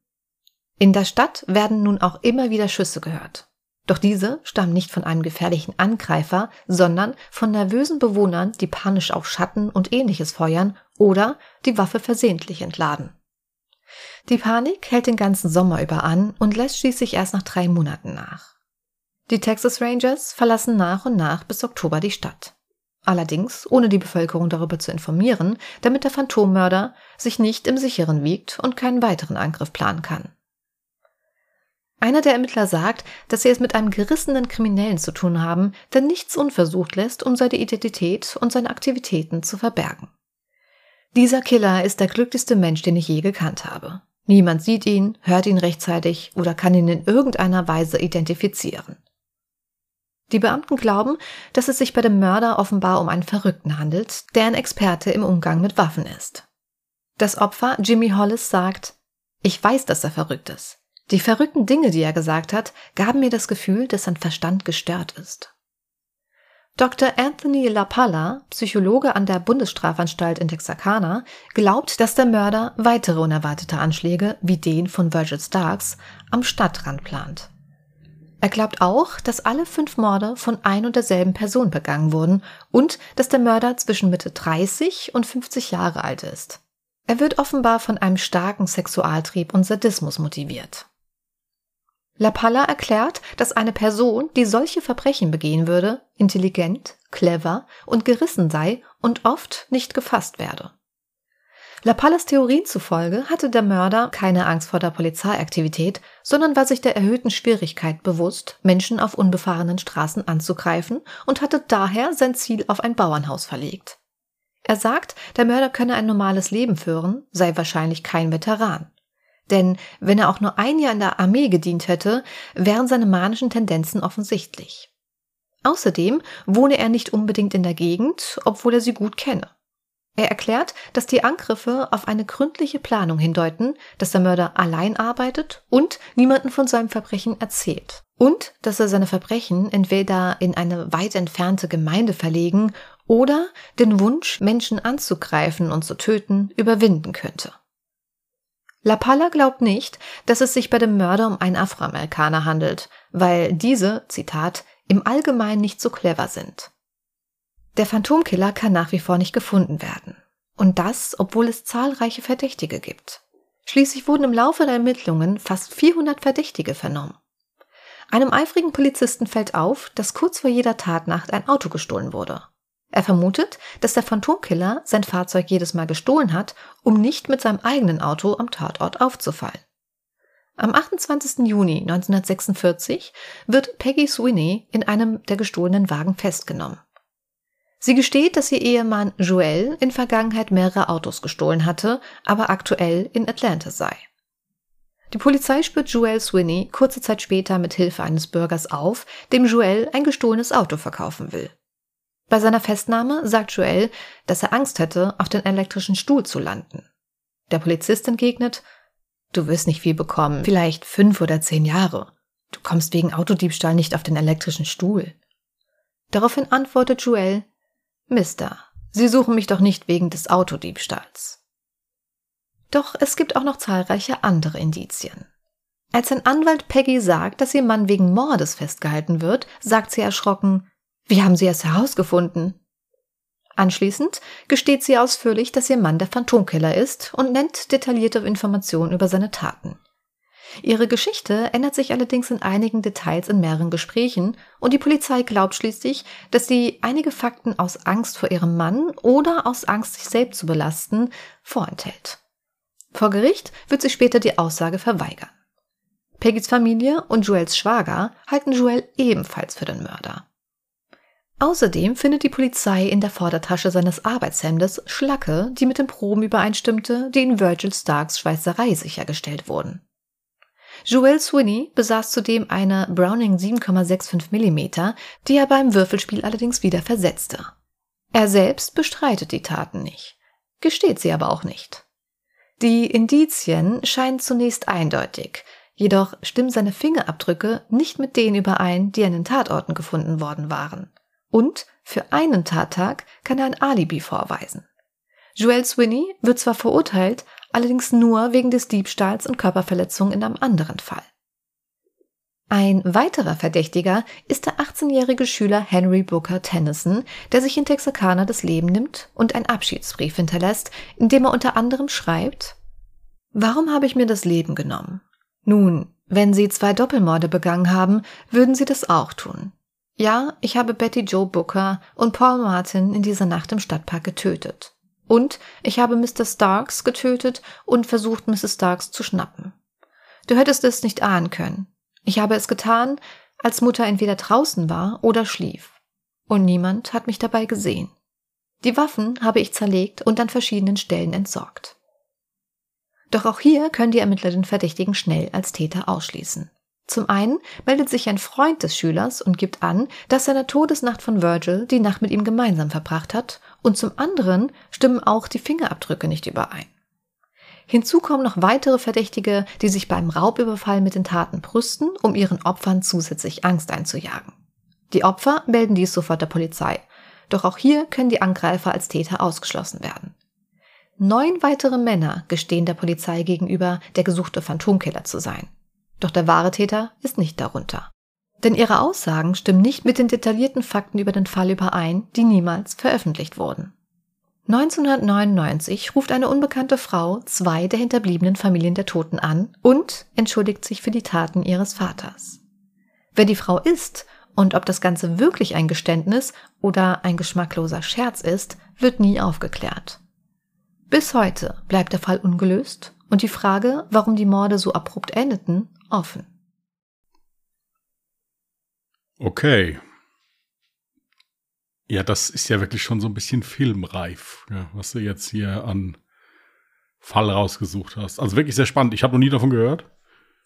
In der Stadt werden nun auch immer wieder Schüsse gehört. Doch diese stammen nicht von einem gefährlichen Angreifer, sondern von nervösen Bewohnern, die panisch auf Schatten und ähnliches feuern oder die Waffe versehentlich entladen. Die Panik hält den ganzen Sommer über an und lässt schließlich erst nach drei Monaten nach. Die Texas Rangers verlassen nach und nach bis Oktober die Stadt. Allerdings ohne die Bevölkerung darüber zu informieren, damit der Phantommörder sich nicht im Sicheren wiegt und keinen weiteren Angriff planen kann. Einer der Ermittler sagt, dass sie es mit einem gerissenen Kriminellen zu tun haben, der nichts unversucht lässt, um seine Identität und seine Aktivitäten zu verbergen. Dieser Killer ist der glücklichste Mensch, den ich je gekannt habe. Niemand sieht ihn, hört ihn rechtzeitig oder kann ihn in irgendeiner Weise identifizieren. Die Beamten glauben, dass es sich bei dem Mörder offenbar um einen Verrückten handelt, der ein Experte im Umgang mit Waffen ist. Das Opfer, Jimmy Hollis, sagt, ich weiß, dass er verrückt ist. Die verrückten Dinge, die er gesagt hat, gaben mir das Gefühl, dass sein Verstand gestört ist. Dr. Anthony LaPalla, Psychologe an der Bundesstrafanstalt in Texarkana, glaubt, dass der Mörder weitere unerwartete Anschläge wie den von Virgil Starks am Stadtrand plant. Er glaubt auch, dass alle fünf Morde von ein und derselben Person begangen wurden und dass der Mörder zwischen Mitte 30 und 50 Jahre alt ist. Er wird offenbar von einem starken Sexualtrieb und Sadismus motiviert. La Palla erklärt, dass eine Person, die solche Verbrechen begehen würde, intelligent, clever und gerissen sei und oft nicht gefasst werde. La Pallas Theorien zufolge hatte der Mörder keine Angst vor der Polizeiaktivität, sondern war sich der erhöhten Schwierigkeit bewusst, Menschen auf unbefahrenen Straßen anzugreifen und hatte daher sein Ziel auf ein Bauernhaus verlegt. Er sagt, der Mörder könne ein normales Leben führen, sei wahrscheinlich kein Veteran. Denn wenn er auch nur ein Jahr in der Armee gedient hätte, wären seine manischen Tendenzen offensichtlich. Außerdem wohne er nicht unbedingt in der Gegend, obwohl er sie gut kenne. Er erklärt, dass die Angriffe auf eine gründliche Planung hindeuten, dass der Mörder allein arbeitet und niemanden von seinem Verbrechen erzählt. Und dass er seine Verbrechen entweder in eine weit entfernte Gemeinde verlegen oder den Wunsch, Menschen anzugreifen und zu töten, überwinden könnte. La Palla glaubt nicht, dass es sich bei dem Mörder um einen Afroamerikaner handelt, weil diese, Zitat, im Allgemeinen nicht so clever sind. Der Phantomkiller kann nach wie vor nicht gefunden werden. Und das, obwohl es zahlreiche Verdächtige gibt. Schließlich wurden im Laufe der Ermittlungen fast 400 Verdächtige vernommen. Einem eifrigen Polizisten fällt auf, dass kurz vor jeder Tatnacht ein Auto gestohlen wurde. Er vermutet, dass der Phantomkiller sein Fahrzeug jedes Mal gestohlen hat, um nicht mit seinem eigenen Auto am Tatort aufzufallen. Am 28. Juni 1946 wird Peggy Sweeney in einem der gestohlenen Wagen festgenommen. Sie gesteht, dass ihr Ehemann Joel in Vergangenheit mehrere Autos gestohlen hatte, aber aktuell in Atlanta sei. Die Polizei spürt Joel Sweeney kurze Zeit später mit Hilfe eines Bürgers auf, dem Joel ein gestohlenes Auto verkaufen will. Bei seiner Festnahme sagt Joel, dass er Angst hätte, auf den elektrischen Stuhl zu landen. Der Polizist entgegnet, du wirst nicht viel bekommen, vielleicht fünf oder zehn Jahre. Du kommst wegen Autodiebstahl nicht auf den elektrischen Stuhl. Daraufhin antwortet Joel, Mister, Sie suchen mich doch nicht wegen des Autodiebstahls. Doch es gibt auch noch zahlreiche andere Indizien. Als ein Anwalt Peggy sagt, dass ihr Mann wegen Mordes festgehalten wird, sagt sie erschrocken, wie haben Sie es herausgefunden? Anschließend gesteht sie ausführlich, dass ihr Mann der Phantomkiller ist und nennt detaillierte Informationen über seine Taten. Ihre Geschichte ändert sich allerdings in einigen Details in mehreren Gesprächen und die Polizei glaubt schließlich, dass sie einige Fakten aus Angst vor ihrem Mann oder aus Angst, sich selbst zu belasten, vorenthält. Vor Gericht wird sie später die Aussage verweigern. Peggys Familie und Joels Schwager halten Joel ebenfalls für den Mörder. Außerdem findet die Polizei in der Vordertasche seines Arbeitshemdes Schlacke, die mit den Proben übereinstimmte, die in Virgil Starks Schweißerei sichergestellt wurden. Joel Sweeney besaß zudem eine Browning 7,65 mm, die er beim Würfelspiel allerdings wieder versetzte. Er selbst bestreitet die Taten nicht, gesteht sie aber auch nicht. Die Indizien scheinen zunächst eindeutig, jedoch stimmen seine Fingerabdrücke nicht mit denen überein, die an den Tatorten gefunden worden waren. Und für einen Tattag kann er ein Alibi vorweisen. Joel Sweeney wird zwar verurteilt, allerdings nur wegen des Diebstahls und Körperverletzung in einem anderen Fall. Ein weiterer Verdächtiger ist der 18-jährige Schüler Henry Booker Tennyson, der sich in Texarkana das Leben nimmt und einen Abschiedsbrief hinterlässt, in dem er unter anderem schreibt Warum habe ich mir das Leben genommen? Nun, wenn Sie zwei Doppelmorde begangen haben, würden Sie das auch tun. Ja, ich habe Betty Joe Booker und Paul Martin in dieser Nacht im Stadtpark getötet. Und ich habe Mr. Starks getötet und versucht, Mrs. Starks zu schnappen. Du hättest es nicht ahnen können. Ich habe es getan, als Mutter entweder draußen war oder schlief. Und niemand hat mich dabei gesehen. Die Waffen habe ich zerlegt und an verschiedenen Stellen entsorgt. Doch auch hier können die Ermittler den Verdächtigen schnell als Täter ausschließen. Zum einen meldet sich ein Freund des Schülers und gibt an, dass er in der Todesnacht von Virgil die Nacht mit ihm gemeinsam verbracht hat, und zum anderen stimmen auch die Fingerabdrücke nicht überein. Hinzu kommen noch weitere Verdächtige, die sich beim Raubüberfall mit den Taten brüsten, um ihren Opfern zusätzlich Angst einzujagen. Die Opfer melden dies sofort der Polizei. Doch auch hier können die Angreifer als Täter ausgeschlossen werden. Neun weitere Männer gestehen der Polizei gegenüber, der gesuchte Phantomkiller zu sein. Doch der wahre Täter ist nicht darunter. Denn ihre Aussagen stimmen nicht mit den detaillierten Fakten über den Fall überein, die niemals veröffentlicht wurden. 1999 ruft eine unbekannte Frau zwei der hinterbliebenen Familien der Toten an und entschuldigt sich für die Taten ihres Vaters. Wer die Frau ist und ob das Ganze wirklich ein Geständnis oder ein geschmackloser Scherz ist, wird nie aufgeklärt. Bis heute bleibt der Fall ungelöst und die Frage, warum die Morde so abrupt endeten, offen. Okay. Ja, das ist ja wirklich schon so ein bisschen filmreif, ja, was du jetzt hier an Fall rausgesucht hast. Also wirklich sehr spannend. Ich habe noch nie davon gehört.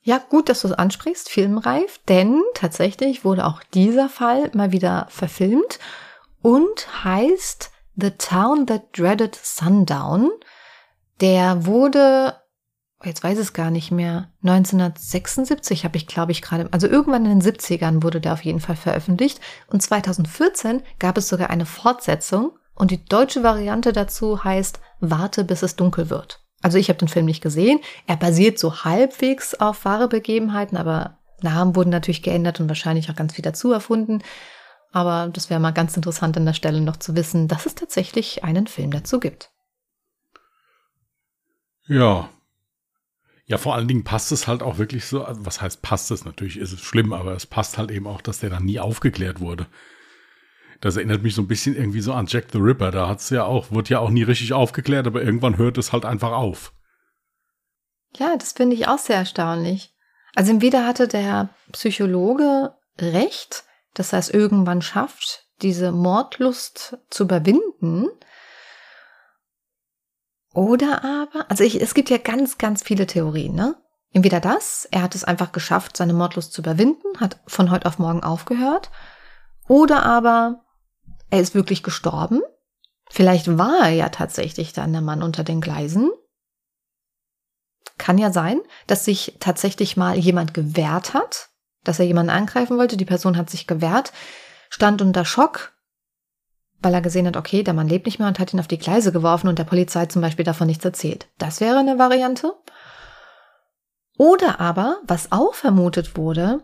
Ja, gut, dass du es ansprichst, filmreif, denn tatsächlich wurde auch dieser Fall mal wieder verfilmt und heißt The Town That Dreaded Sundown. Der wurde jetzt weiß ich es gar nicht mehr, 1976 habe ich, glaube ich, gerade, also irgendwann in den 70ern wurde der auf jeden Fall veröffentlicht und 2014 gab es sogar eine Fortsetzung und die deutsche Variante dazu heißt Warte, bis es dunkel wird. Also ich habe den Film nicht gesehen. Er basiert so halbwegs auf wahre Begebenheiten, aber Namen wurden natürlich geändert und wahrscheinlich auch ganz viel dazu erfunden. Aber das wäre mal ganz interessant an der Stelle noch zu wissen, dass es tatsächlich einen Film dazu gibt. Ja, Ja, vor allen Dingen passt es halt auch wirklich so, also was heißt passt es? Natürlich ist es schlimm, aber es passt halt eben auch, dass der dann nie aufgeklärt wurde. Das erinnert mich so ein bisschen irgendwie so an Jack the Ripper. Da hat's ja auch, wird ja auch nie richtig aufgeklärt, aber irgendwann hört es halt einfach auf. Ja, das finde ich auch sehr erstaunlich. Also entweder hatte der Psychologe recht, dass er es irgendwann schafft, diese Mordlust zu überwinden, oder aber, also ich, es gibt ja ganz, ganz viele Theorien, ne? Entweder das, er hat es einfach geschafft, seine Mordlust zu überwinden, hat von heute auf morgen aufgehört. Oder aber, er ist wirklich gestorben. Vielleicht war er ja tatsächlich dann der Mann unter den Gleisen. Kann ja sein, dass sich tatsächlich mal jemand gewehrt hat, dass er jemanden angreifen wollte. Die Person hat sich gewehrt, stand unter Schock, weil er gesehen hat, okay, der Mann lebt nicht mehr und hat ihn auf die Gleise geworfen und der Polizei zum Beispiel davon nichts erzählt. Das wäre eine Variante. Oder aber, was auch vermutet wurde,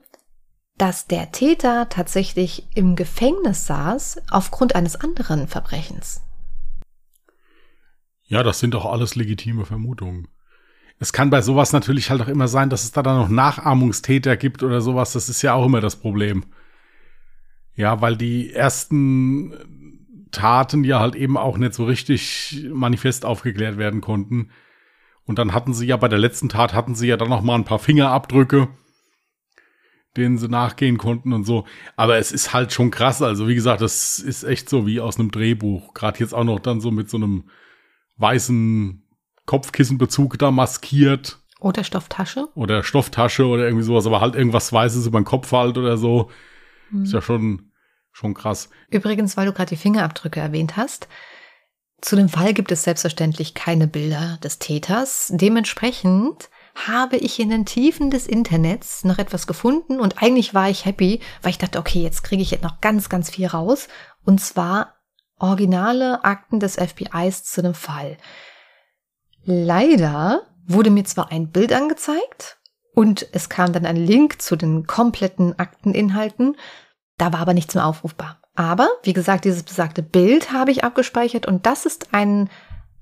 dass der Täter tatsächlich im Gefängnis saß aufgrund eines anderen Verbrechens. Ja, das sind doch alles legitime Vermutungen. Es kann bei sowas natürlich halt auch immer sein, dass es da dann noch Nachahmungstäter gibt oder sowas. Das ist ja auch immer das Problem. Ja, weil die ersten Taten ja halt eben auch nicht so richtig manifest aufgeklärt werden konnten. Und dann hatten sie ja bei der letzten Tat hatten sie ja dann noch mal ein paar Fingerabdrücke, denen sie nachgehen konnten und so. Aber es ist halt schon krass. Also wie gesagt, das ist echt so wie aus einem Drehbuch. Gerade jetzt auch noch dann so mit so einem weißen Kopfkissenbezug da maskiert. Oder Stofftasche. Oder Stofftasche oder irgendwie sowas. Aber halt irgendwas Weißes über den Kopf halt oder so. Hm. Ist ja schon Schon krass. Übrigens, weil du gerade die Fingerabdrücke erwähnt hast, zu dem Fall gibt es selbstverständlich keine Bilder des Täters. Dementsprechend habe ich in den Tiefen des Internets noch etwas gefunden und eigentlich war ich happy, weil ich dachte, okay, jetzt kriege ich jetzt noch ganz, ganz viel raus. Und zwar originale Akten des FBIs zu dem Fall. Leider wurde mir zwar ein Bild angezeigt und es kam dann ein Link zu den kompletten Akteninhalten, da war aber nichts mehr aufrufbar. Aber, wie gesagt, dieses besagte Bild habe ich abgespeichert und das ist ein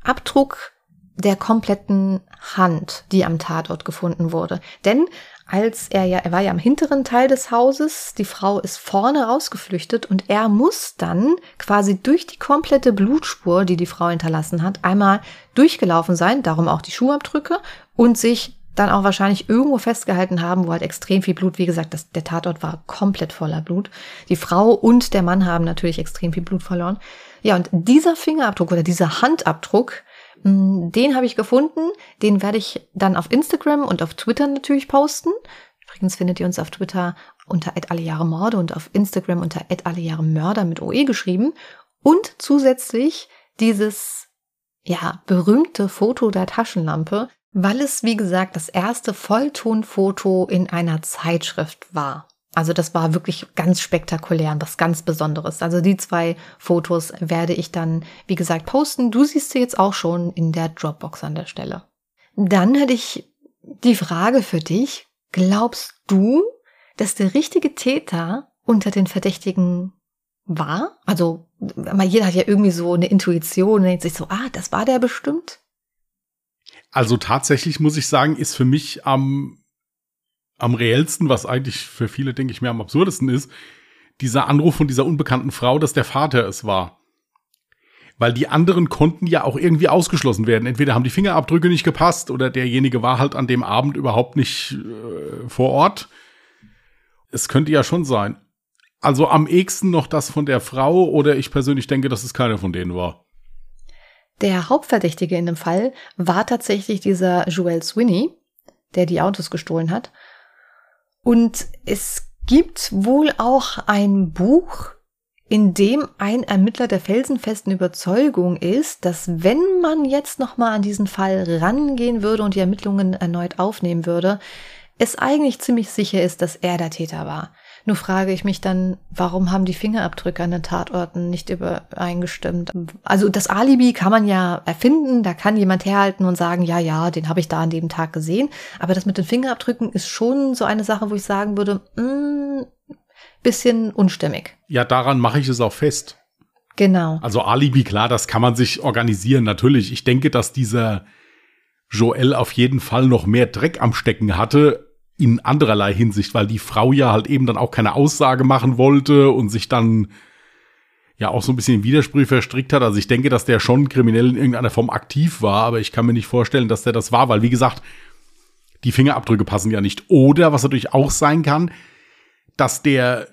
Abdruck der kompletten Hand, die am Tatort gefunden wurde. Denn als er ja, er war ja am hinteren Teil des Hauses, die Frau ist vorne rausgeflüchtet und er muss dann quasi durch die komplette Blutspur, die die Frau hinterlassen hat, einmal durchgelaufen sein, darum auch die Schuhabdrücke und sich dann auch wahrscheinlich irgendwo festgehalten haben, wo halt extrem viel Blut, wie gesagt, das, der Tatort war komplett voller Blut. Die Frau und der Mann haben natürlich extrem viel Blut verloren. Ja, und dieser Fingerabdruck oder dieser Handabdruck, mm, den habe ich gefunden. Den werde ich dann auf Instagram und auf Twitter natürlich posten. Übrigens findet ihr uns auf Twitter unter @allejahremorde und auf Instagram unter @allejahremörder mit OE geschrieben. Und zusätzlich dieses, ja, berühmte Foto der Taschenlampe, weil es, wie gesagt, das erste Volltonfoto in einer Zeitschrift war. Also das war wirklich ganz spektakulär und was ganz Besonderes. Also die zwei Fotos werde ich dann, wie gesagt, posten. Du siehst sie jetzt auch schon in der Dropbox an der Stelle. Dann hätte ich die Frage für dich. Glaubst du, dass der richtige Täter unter den Verdächtigen war? Also, jeder hat ja irgendwie so eine Intuition und denkt sich so, ah, das war der bestimmt. Also tatsächlich muss ich sagen, ist für mich am, am reellsten, was eigentlich für viele, denke ich mir, am absurdesten ist, dieser Anruf von dieser unbekannten Frau, dass der Vater es war. Weil die anderen konnten ja auch irgendwie ausgeschlossen werden. Entweder haben die Fingerabdrücke nicht gepasst oder derjenige war halt an dem Abend überhaupt nicht äh, vor Ort. Es könnte ja schon sein. Also am ehesten noch das von der Frau oder ich persönlich denke, dass es keiner von denen war. Der Hauptverdächtige in dem Fall war tatsächlich dieser Joel Swinney, der die Autos gestohlen hat. Und es gibt wohl auch ein Buch, in dem ein Ermittler der felsenfesten Überzeugung ist, dass wenn man jetzt nochmal an diesen Fall rangehen würde und die Ermittlungen erneut aufnehmen würde, es eigentlich ziemlich sicher ist, dass er der Täter war. Nur frage ich mich dann, warum haben die Fingerabdrücke an den Tatorten nicht übereingestimmt? Also das Alibi kann man ja erfinden, da kann jemand herhalten und sagen, ja, ja, den habe ich da an dem Tag gesehen. Aber das mit den Fingerabdrücken ist schon so eine Sache, wo ich sagen würde, mh, mm, bisschen unstimmig. Ja, daran mache ich es auch fest. Genau. Also Alibi, klar, das kann man sich organisieren, natürlich. Ich denke, dass dieser Joel auf jeden Fall noch mehr Dreck am Stecken hatte, in andererlei Hinsicht, weil die Frau ja halt eben dann auch keine Aussage machen wollte und sich dann ja auch so ein bisschen in Widersprüche verstrickt hat. Also ich denke, dass der schon kriminell in irgendeiner Form aktiv war, aber ich kann mir nicht vorstellen, dass der das war, weil wie gesagt, die Fingerabdrücke passen ja nicht. Oder was natürlich auch sein kann, dass der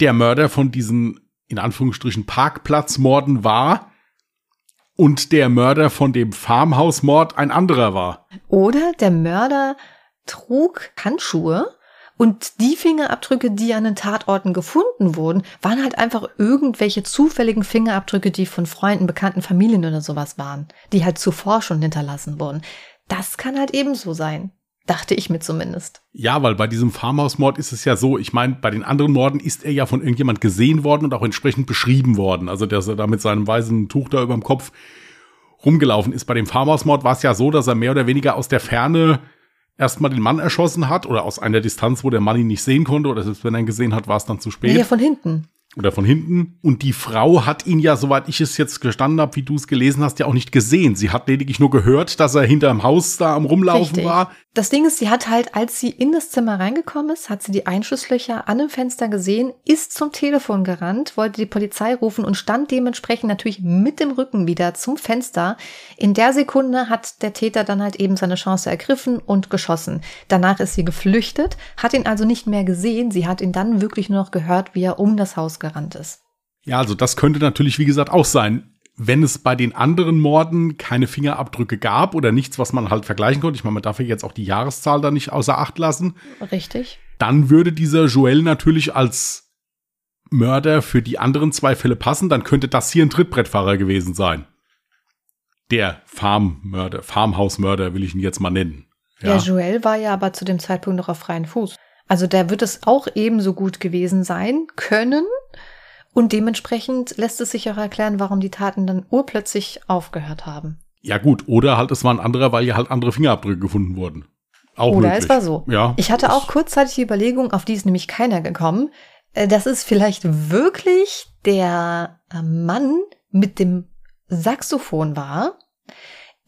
der Mörder von diesen in Anführungsstrichen Parkplatzmorden war und der Mörder von dem Farmhausmord ein anderer war. Oder der Mörder trug Handschuhe und die Fingerabdrücke, die an den Tatorten gefunden wurden, waren halt einfach irgendwelche zufälligen Fingerabdrücke, die von Freunden, Bekannten, Familien oder sowas waren, die halt zuvor schon hinterlassen wurden. Das kann halt ebenso sein. Dachte ich mir zumindest. Ja, weil bei diesem Farmhausmord ist es ja so, ich meine, bei den anderen Morden ist er ja von irgendjemand gesehen worden und auch entsprechend beschrieben worden. Also, dass er da mit seinem weißen Tuch da über dem Kopf rumgelaufen ist. Bei dem Farmhausmord war es ja so, dass er mehr oder weniger aus der Ferne erstmal den Mann erschossen hat oder aus einer Distanz, wo der Mann ihn nicht sehen konnte oder selbst wenn er ihn gesehen hat, war es dann zu spät. Ja, von hinten oder von hinten. Und die Frau hat ihn ja, soweit ich es jetzt gestanden habe, wie du es gelesen hast, ja auch nicht gesehen. Sie hat lediglich nur gehört, dass er hinterm Haus da am Rumlaufen Richtig. war. Das Ding ist, sie hat halt, als sie in das Zimmer reingekommen ist, hat sie die Einschusslöcher an dem Fenster gesehen, ist zum Telefon gerannt, wollte die Polizei rufen und stand dementsprechend natürlich mit dem Rücken wieder zum Fenster. In der Sekunde hat der Täter dann halt eben seine Chance ergriffen und geschossen. Danach ist sie geflüchtet, hat ihn also nicht mehr gesehen. Sie hat ihn dann wirklich nur noch gehört, wie er um das Haus gerannt ist. Ja, also das könnte natürlich, wie gesagt, auch sein. Wenn es bei den anderen Morden keine Fingerabdrücke gab oder nichts, was man halt vergleichen konnte, ich meine, man darf ja jetzt auch die Jahreszahl da nicht außer Acht lassen. Richtig. Dann würde dieser Joel natürlich als Mörder für die anderen zwei Fälle passen. Dann könnte das hier ein Trittbrettfahrer gewesen sein. Der Farmmörder, Farmhausmörder will ich ihn jetzt mal nennen. Ja. ja, Joel war ja aber zu dem Zeitpunkt noch auf freien Fuß. Also da wird es auch ebenso gut gewesen sein können. Und dementsprechend lässt es sich auch erklären, warum die Taten dann urplötzlich aufgehört haben. Ja gut, oder halt es war ein anderer, weil ja halt andere Fingerabdrücke gefunden wurden. Auch oder möglich. es war so. Ja, ich hatte auch kurzzeitig die Überlegung, auf die ist nämlich keiner gekommen, äh, dass es vielleicht wirklich der äh, Mann mit dem Saxophon war,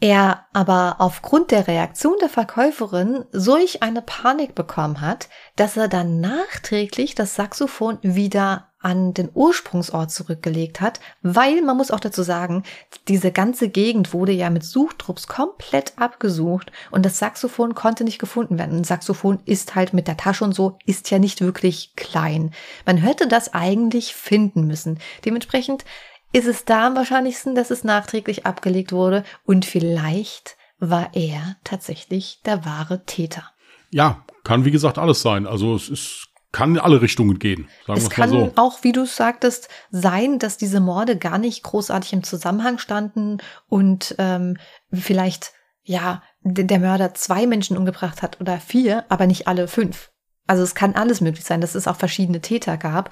er aber aufgrund der Reaktion der Verkäuferin solch eine Panik bekommen hat, dass er dann nachträglich das Saxophon wieder an den Ursprungsort zurückgelegt hat, weil man muss auch dazu sagen, diese ganze Gegend wurde ja mit Suchtrupps komplett abgesucht und das Saxophon konnte nicht gefunden werden. Ein Saxophon ist halt mit der Tasche und so, ist ja nicht wirklich klein. Man hätte das eigentlich finden müssen. Dementsprechend ist es da am wahrscheinlichsten, dass es nachträglich abgelegt wurde und vielleicht war er tatsächlich der wahre Täter. Ja, kann wie gesagt alles sein. Also es ist kann in alle Richtungen gehen. Sagen es kann so. auch, wie du sagtest, sein, dass diese Morde gar nicht großartig im Zusammenhang standen und ähm, vielleicht ja der Mörder zwei Menschen umgebracht hat oder vier, aber nicht alle fünf. Also es kann alles möglich sein, dass es auch verschiedene Täter gab.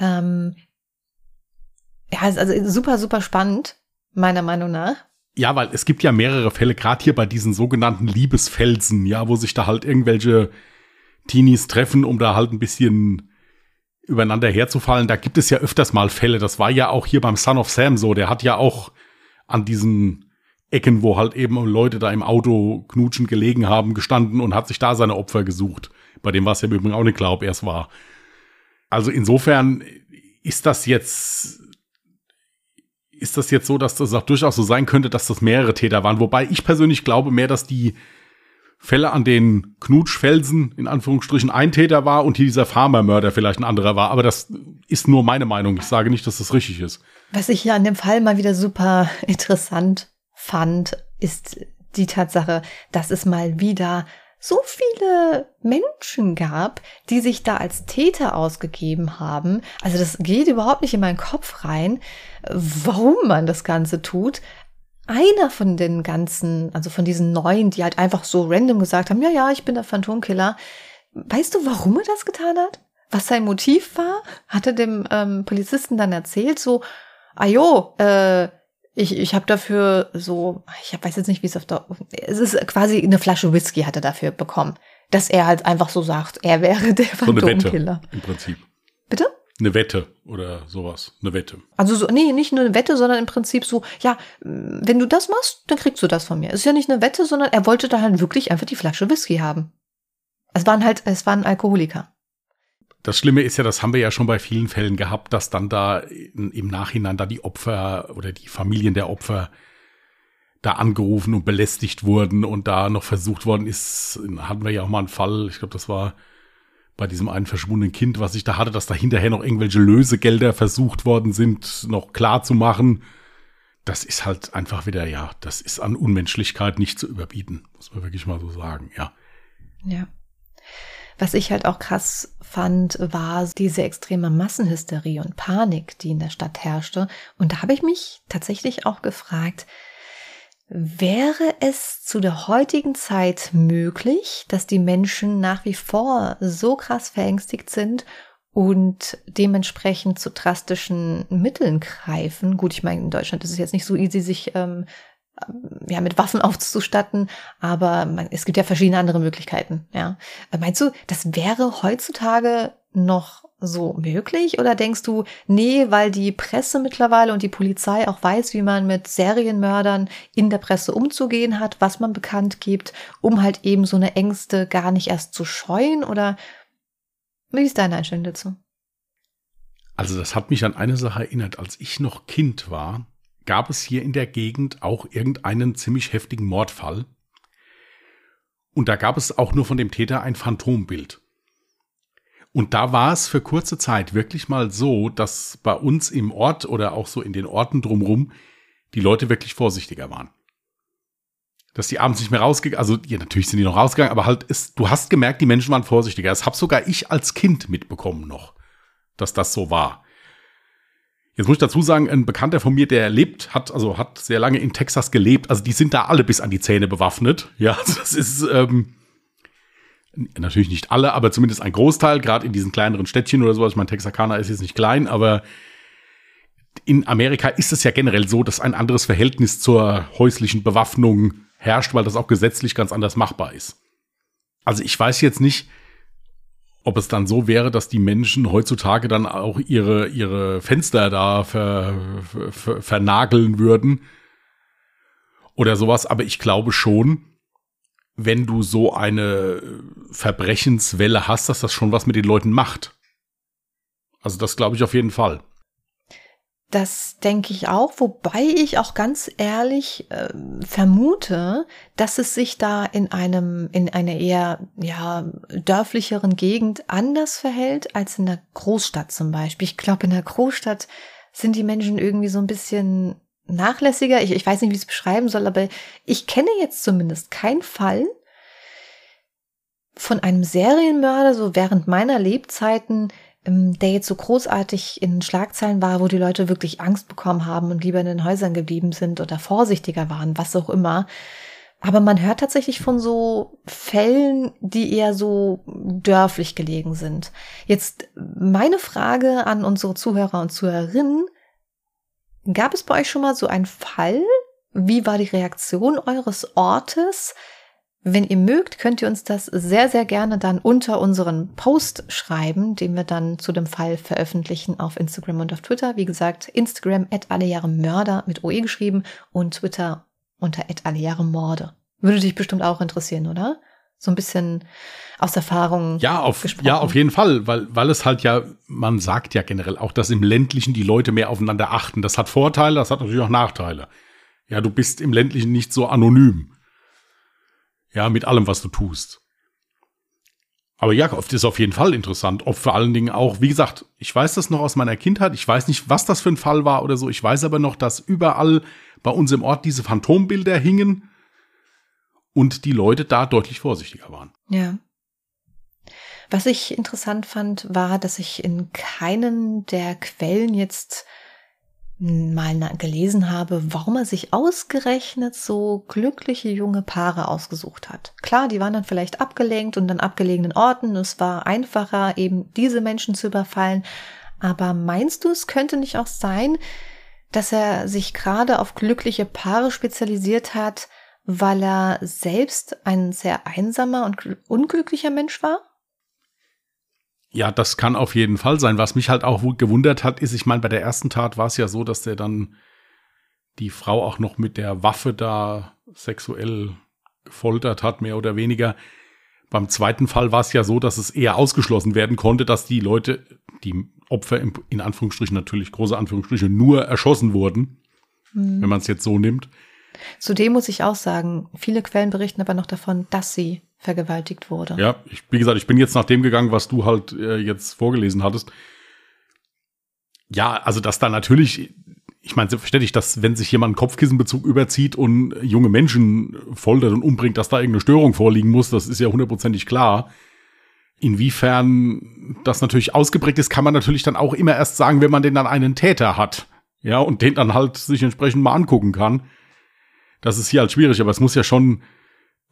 Ähm, ja, also super, super spannend, meiner Meinung nach. Ja, weil es gibt ja mehrere Fälle, gerade hier bei diesen sogenannten Liebesfelsen, ja, wo sich da halt irgendwelche Teenies treffen, um da halt ein bisschen übereinander herzufallen. Da gibt es ja öfters mal Fälle. Das war ja auch hier beim Son of Sam so. Der hat ja auch an diesen Ecken, wo halt eben Leute da im Auto knutschen gelegen haben, gestanden und hat sich da seine Opfer gesucht. Bei dem war es ja übrigens auch nicht klar, ob er es war. Also insofern ist das jetzt ist das jetzt so, dass das auch durchaus so sein könnte, dass das mehrere Täter waren. Wobei ich persönlich glaube mehr, dass die Fälle an den Knutschfelsen in Anführungsstrichen ein Täter war und hier dieser Farmermörder vielleicht ein anderer war. Aber das ist nur meine Meinung. Ich sage nicht, dass das richtig ist. Was ich hier an dem Fall mal wieder super interessant fand, ist die Tatsache, dass es mal wieder so viele Menschen gab, die sich da als Täter ausgegeben haben. Also das geht überhaupt nicht in meinen Kopf rein, warum man das Ganze tut. Einer von den ganzen, also von diesen neuen, die halt einfach so random gesagt haben, ja, ja, ich bin der Phantomkiller. Weißt du, warum er das getan hat? Was sein Motiv war? Hat er dem ähm, Polizisten dann erzählt, so, ah jo, äh, ich, ich habe dafür so, ich weiß jetzt nicht, wie es auf der, es ist quasi eine Flasche Whisky hat er dafür bekommen, dass er halt einfach so sagt, er wäre der Phantomkiller. So Im Prinzip. Bitte? eine Wette oder sowas. Eine Wette. Also so, nee, nicht nur eine Wette, sondern im Prinzip so, ja, wenn du das machst, dann kriegst du das von mir. Es ist ja nicht eine Wette, sondern er wollte da halt wirklich einfach die Flasche Whisky haben. Es waren halt, es waren Alkoholiker. Das Schlimme ist ja, das haben wir ja schon bei vielen Fällen gehabt, dass dann da im Nachhinein da die Opfer oder die Familien der Opfer da angerufen und belästigt wurden und da noch versucht worden ist, hatten wir ja auch mal einen Fall, ich glaube, das war bei diesem einen verschwundenen Kind, was ich da hatte, dass da hinterher noch irgendwelche Lösegelder versucht worden sind, noch klar zu machen. Das ist halt einfach wieder, ja, das ist an Unmenschlichkeit nicht zu überbieten, muss man wirklich mal so sagen, ja. Ja. Was ich halt auch krass fand, war diese extreme Massenhysterie und Panik, die in der Stadt herrschte. Und da habe ich mich tatsächlich auch gefragt, Wäre es zu der heutigen Zeit möglich, dass die Menschen nach wie vor so krass verängstigt sind und dementsprechend zu drastischen Mitteln greifen? Gut, ich meine, in Deutschland ist es jetzt nicht so easy, sich ähm, ja, mit Waffen auszustatten, aber man, es gibt ja verschiedene andere Möglichkeiten. Ja. Meinst du, das wäre heutzutage noch so möglich? Oder denkst du, nee, weil die Presse mittlerweile und die Polizei auch weiß, wie man mit Serienmördern in der Presse umzugehen hat, was man bekannt gibt, um halt eben so eine Ängste gar nicht erst zu scheuen? Oder wie ist deine Einstellung dazu? Also das hat mich an eine Sache erinnert. Als ich noch Kind war, gab es hier in der Gegend auch irgendeinen ziemlich heftigen Mordfall. Und da gab es auch nur von dem Täter ein Phantombild. Und da war es für kurze Zeit wirklich mal so, dass bei uns im Ort oder auch so in den Orten drumherum die Leute wirklich vorsichtiger waren. Dass die abends nicht mehr rausgegangen, also ja, natürlich sind die noch rausgegangen, aber halt ist, du hast gemerkt, die Menschen waren vorsichtiger. Das habe sogar ich als Kind mitbekommen noch, dass das so war. Jetzt muss ich dazu sagen, ein Bekannter von mir, der lebt, hat, also hat sehr lange in Texas gelebt. Also die sind da alle bis an die Zähne bewaffnet. Ja, das ist, ähm, natürlich nicht alle, aber zumindest ein Großteil, gerade in diesen kleineren Städtchen oder sowas. Ich meine, Texarkana ist jetzt nicht klein, aber in Amerika ist es ja generell so, dass ein anderes Verhältnis zur häuslichen Bewaffnung herrscht, weil das auch gesetzlich ganz anders machbar ist. Also ich weiß jetzt nicht, ob es dann so wäre, dass die Menschen heutzutage dann auch ihre, ihre Fenster da ver, ver, vernageln würden oder sowas, aber ich glaube schon, wenn du so eine Verbrechenswelle hast, dass das schon was mit den Leuten macht. Also das glaube ich auf jeden Fall. Das denke ich auch, wobei ich auch ganz ehrlich äh, vermute, dass es sich da in einem in einer eher ja dörflicheren Gegend anders verhält als in der Großstadt zum Beispiel. Ich glaube, in der Großstadt sind die Menschen irgendwie so ein bisschen nachlässiger. Ich, ich weiß nicht, wie ich es beschreiben soll, aber ich kenne jetzt zumindest keinen Fall von einem Serienmörder, so während meiner Lebzeiten, der jetzt so großartig in Schlagzeilen war, wo die Leute wirklich Angst bekommen haben und lieber in den Häusern geblieben sind oder vorsichtiger waren, was auch immer. Aber man hört tatsächlich von so Fällen, die eher so dörflich gelegen sind. Jetzt meine Frage an unsere Zuhörer und Zuhörerinnen. Gab es bei euch schon mal so einen Fall? Wie war die Reaktion eures Ortes? Wenn ihr mögt, könnt ihr uns das sehr, sehr gerne dann unter unseren Post schreiben, den wir dann zu dem Fall veröffentlichen auf Instagram und auf Twitter. Wie gesagt, Instagram at alle Jahre Mörder mit OE geschrieben und Twitter unter at alle Jahre Morde. Würde dich bestimmt auch interessieren, oder? So ein bisschen aus Erfahrung. Ja, auf, gesprochen. ja, auf jeden Fall, weil, weil es halt ja, man sagt ja generell auch, dass im ländlichen die Leute mehr aufeinander achten. Das hat Vorteile, das hat natürlich auch Nachteile. Ja, du bist im ländlichen nicht so anonym. Ja, mit allem, was du tust. Aber ja, das ist auf jeden Fall interessant. Ob vor allen Dingen auch, wie gesagt, ich weiß das noch aus meiner Kindheit. Ich weiß nicht, was das für ein Fall war oder so. Ich weiß aber noch, dass überall bei uns im Ort diese Phantombilder hingen und die Leute da deutlich vorsichtiger waren. Ja. Was ich interessant fand, war, dass ich in keinen der Quellen jetzt mal gelesen habe, warum er sich ausgerechnet so glückliche junge Paare ausgesucht hat. Klar, die waren dann vielleicht abgelenkt und an abgelegenen Orten. Es war einfacher, eben diese Menschen zu überfallen. Aber meinst du, es könnte nicht auch sein, dass er sich gerade auf glückliche Paare spezialisiert hat, weil er selbst ein sehr einsamer und unglücklicher Mensch war? Ja, das kann auf jeden Fall sein. Was mich halt auch gewundert hat, ist, ich meine, bei der ersten Tat war es ja so, dass der dann die Frau auch noch mit der Waffe da sexuell gefoltert hat, mehr oder weniger. Beim zweiten Fall war es ja so, dass es eher ausgeschlossen werden konnte, dass die Leute, die Opfer in Anführungsstrichen natürlich große Anführungsstriche nur erschossen wurden, mhm. wenn man es jetzt so nimmt. Zudem muss ich auch sagen, viele Quellen berichten aber noch davon, dass sie vergewaltigt wurde. Ja, ich, wie gesagt, ich bin jetzt nach dem gegangen, was du halt äh, jetzt vorgelesen hattest. Ja, also dass da natürlich, ich meine, selbstverständlich, dass wenn sich jemand einen Kopfkissenbezug überzieht und junge Menschen foltert und umbringt, dass da irgendeine Störung vorliegen muss, das ist ja hundertprozentig klar. Inwiefern das natürlich ausgeprägt ist, kann man natürlich dann auch immer erst sagen, wenn man den dann einen Täter hat. Ja, und den dann halt sich entsprechend mal angucken kann. Das ist hier halt schwierig, aber es muss ja schon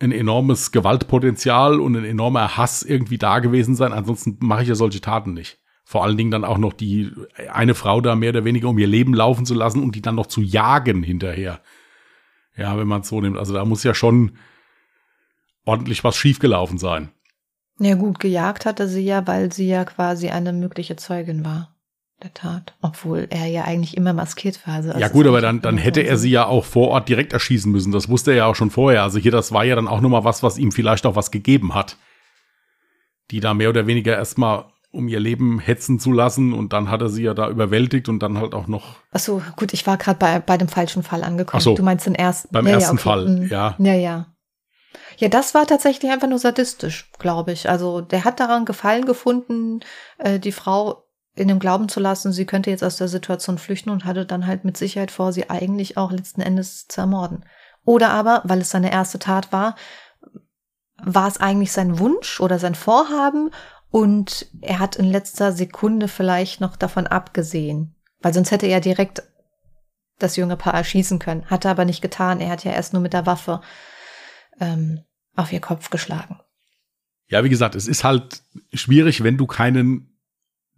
ein enormes Gewaltpotenzial und ein enormer Hass irgendwie da gewesen sein. Ansonsten mache ich ja solche Taten nicht. Vor allen Dingen dann auch noch die eine Frau da mehr oder weniger um ihr Leben laufen zu lassen und die dann noch zu jagen hinterher. Ja, wenn man es so nimmt. Also da muss ja schon ordentlich was schiefgelaufen sein. Ja gut, gejagt hatte sie ja, weil sie ja quasi eine mögliche Zeugin war der Tat, obwohl er ja eigentlich immer maskiert war. Also ja gut, aber dann, dann hätte er sie ja auch vor Ort direkt erschießen müssen. Das wusste er ja auch schon vorher. Also hier, das war ja dann auch nochmal was, was ihm vielleicht auch was gegeben hat. Die da mehr oder weniger erstmal um ihr Leben hetzen zu lassen und dann hat er sie ja da überwältigt und dann halt auch noch. Ach so, gut, ich war gerade bei, bei dem falschen Fall angekommen. Ach so, du meinst den ersten. Beim ja, ersten ja, okay. Fall, mhm. ja. Ja, ja. Ja, das war tatsächlich einfach nur sadistisch, glaube ich. Also der hat daran Gefallen gefunden, äh, die Frau in dem Glauben zu lassen, sie könnte jetzt aus der Situation flüchten und hatte dann halt mit Sicherheit vor, sie eigentlich auch letzten Endes zu ermorden. Oder aber, weil es seine erste Tat war, war es eigentlich sein Wunsch oder sein Vorhaben und er hat in letzter Sekunde vielleicht noch davon abgesehen, weil sonst hätte er direkt das junge Paar erschießen können. Hat er aber nicht getan. Er hat ja erst nur mit der Waffe ähm, auf ihr Kopf geschlagen. Ja, wie gesagt, es ist halt schwierig, wenn du keinen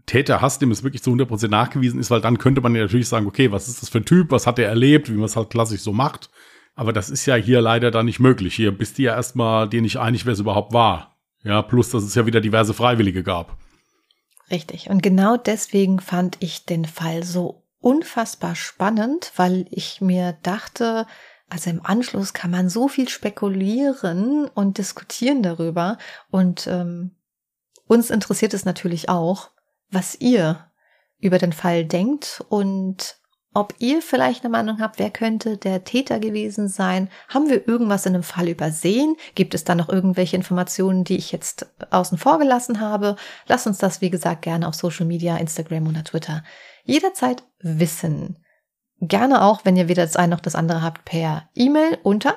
Täter hast, dem es wirklich zu 100% nachgewiesen ist, weil dann könnte man ja natürlich sagen, okay, was ist das für ein Typ, was hat er erlebt, wie man es halt klassisch so macht. Aber das ist ja hier leider dann nicht möglich. Hier bist du ja erstmal dir nicht einig, wer es überhaupt war. Ja, plus, dass es ja wieder diverse Freiwillige gab. Richtig. Und genau deswegen fand ich den Fall so unfassbar spannend, weil ich mir dachte, also im Anschluss kann man so viel spekulieren und diskutieren darüber. Und ähm, uns interessiert es natürlich auch, was ihr über den Fall denkt und ob ihr vielleicht eine Meinung habt, wer könnte der Täter gewesen sein? Haben wir irgendwas in dem Fall übersehen? Gibt es da noch irgendwelche Informationen, die ich jetzt außen vor gelassen habe? Lasst uns das, wie gesagt, gerne auf Social Media, Instagram oder Twitter jederzeit wissen. Gerne auch, wenn ihr weder das eine noch das andere habt, per E-Mail unter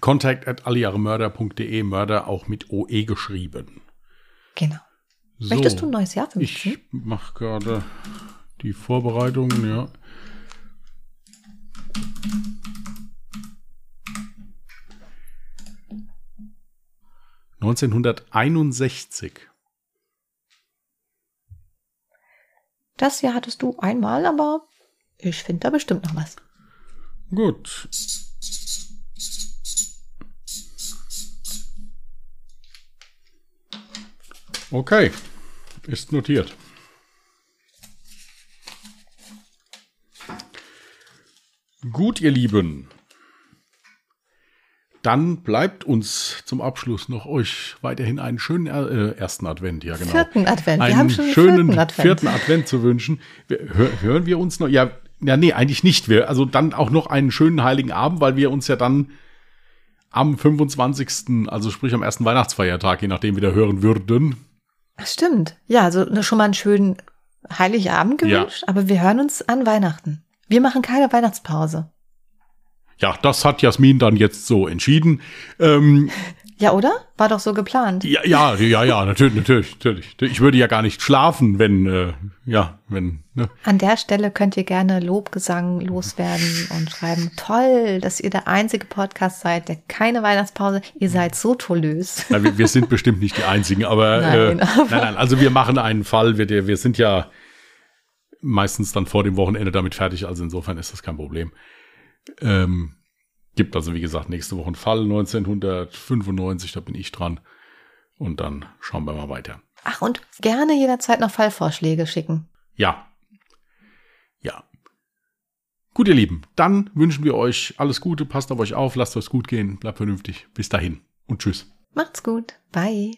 contact at alliaremörder.de, Mörder auch mit OE geschrieben. Genau. So, Möchtest du ein neues Jahr für mich? Ich mache gerade die Vorbereitungen, ja. Neunzehnhunderteinundsechzig. Das Jahr hattest du einmal, aber ich finde da bestimmt noch was. Gut. Okay. Ist notiert. Gut, ihr Lieben. Dann bleibt uns zum Abschluss noch euch weiterhin einen schönen äh, ersten Advent, ja genau. Vierten Advent. Einen wir haben schon schönen vierten Advent. vierten Advent zu wünschen. Hör, hören wir uns noch? Ja, ja, nee, eigentlich nicht. Wir, also dann auch noch einen schönen heiligen Abend, weil wir uns ja dann am 25., also sprich am ersten Weihnachtsfeiertag, je nachdem wieder hören würden, Stimmt. Ja, also ne, schon mal einen schönen Heiligabend gewünscht, ja. aber wir hören uns an Weihnachten. Wir machen keine Weihnachtspause. Ja, das hat Jasmin dann jetzt so entschieden. Ähm, ja, oder? War doch so geplant. Ja, ja, ja, ja, natürlich, natürlich, natürlich. Ich würde ja gar nicht schlafen, wenn, äh, ja, wenn. Ne? An der Stelle könnt ihr gerne Lobgesang loswerden und schreiben, toll, dass ihr der einzige Podcast seid, der keine Weihnachtspause. Ihr seid so tollös. Na, wir, wir, sind bestimmt nicht die einzigen, aber nein, äh, aber nein, nein, also wir machen einen Fall. Wir, wir sind ja meistens dann vor dem Wochenende damit fertig, also insofern ist das kein Problem. Ähm, Gibt also, wie gesagt, nächste Woche einen Fall 1995, da bin ich dran. Und dann schauen wir mal weiter. Ach, und gerne jederzeit noch Fallvorschläge schicken. Ja. Ja. Gut, ihr Lieben, dann wünschen wir euch alles Gute, passt auf euch auf, lasst euch gut gehen, bleibt vernünftig. Bis dahin und tschüss. Macht's gut. Bye.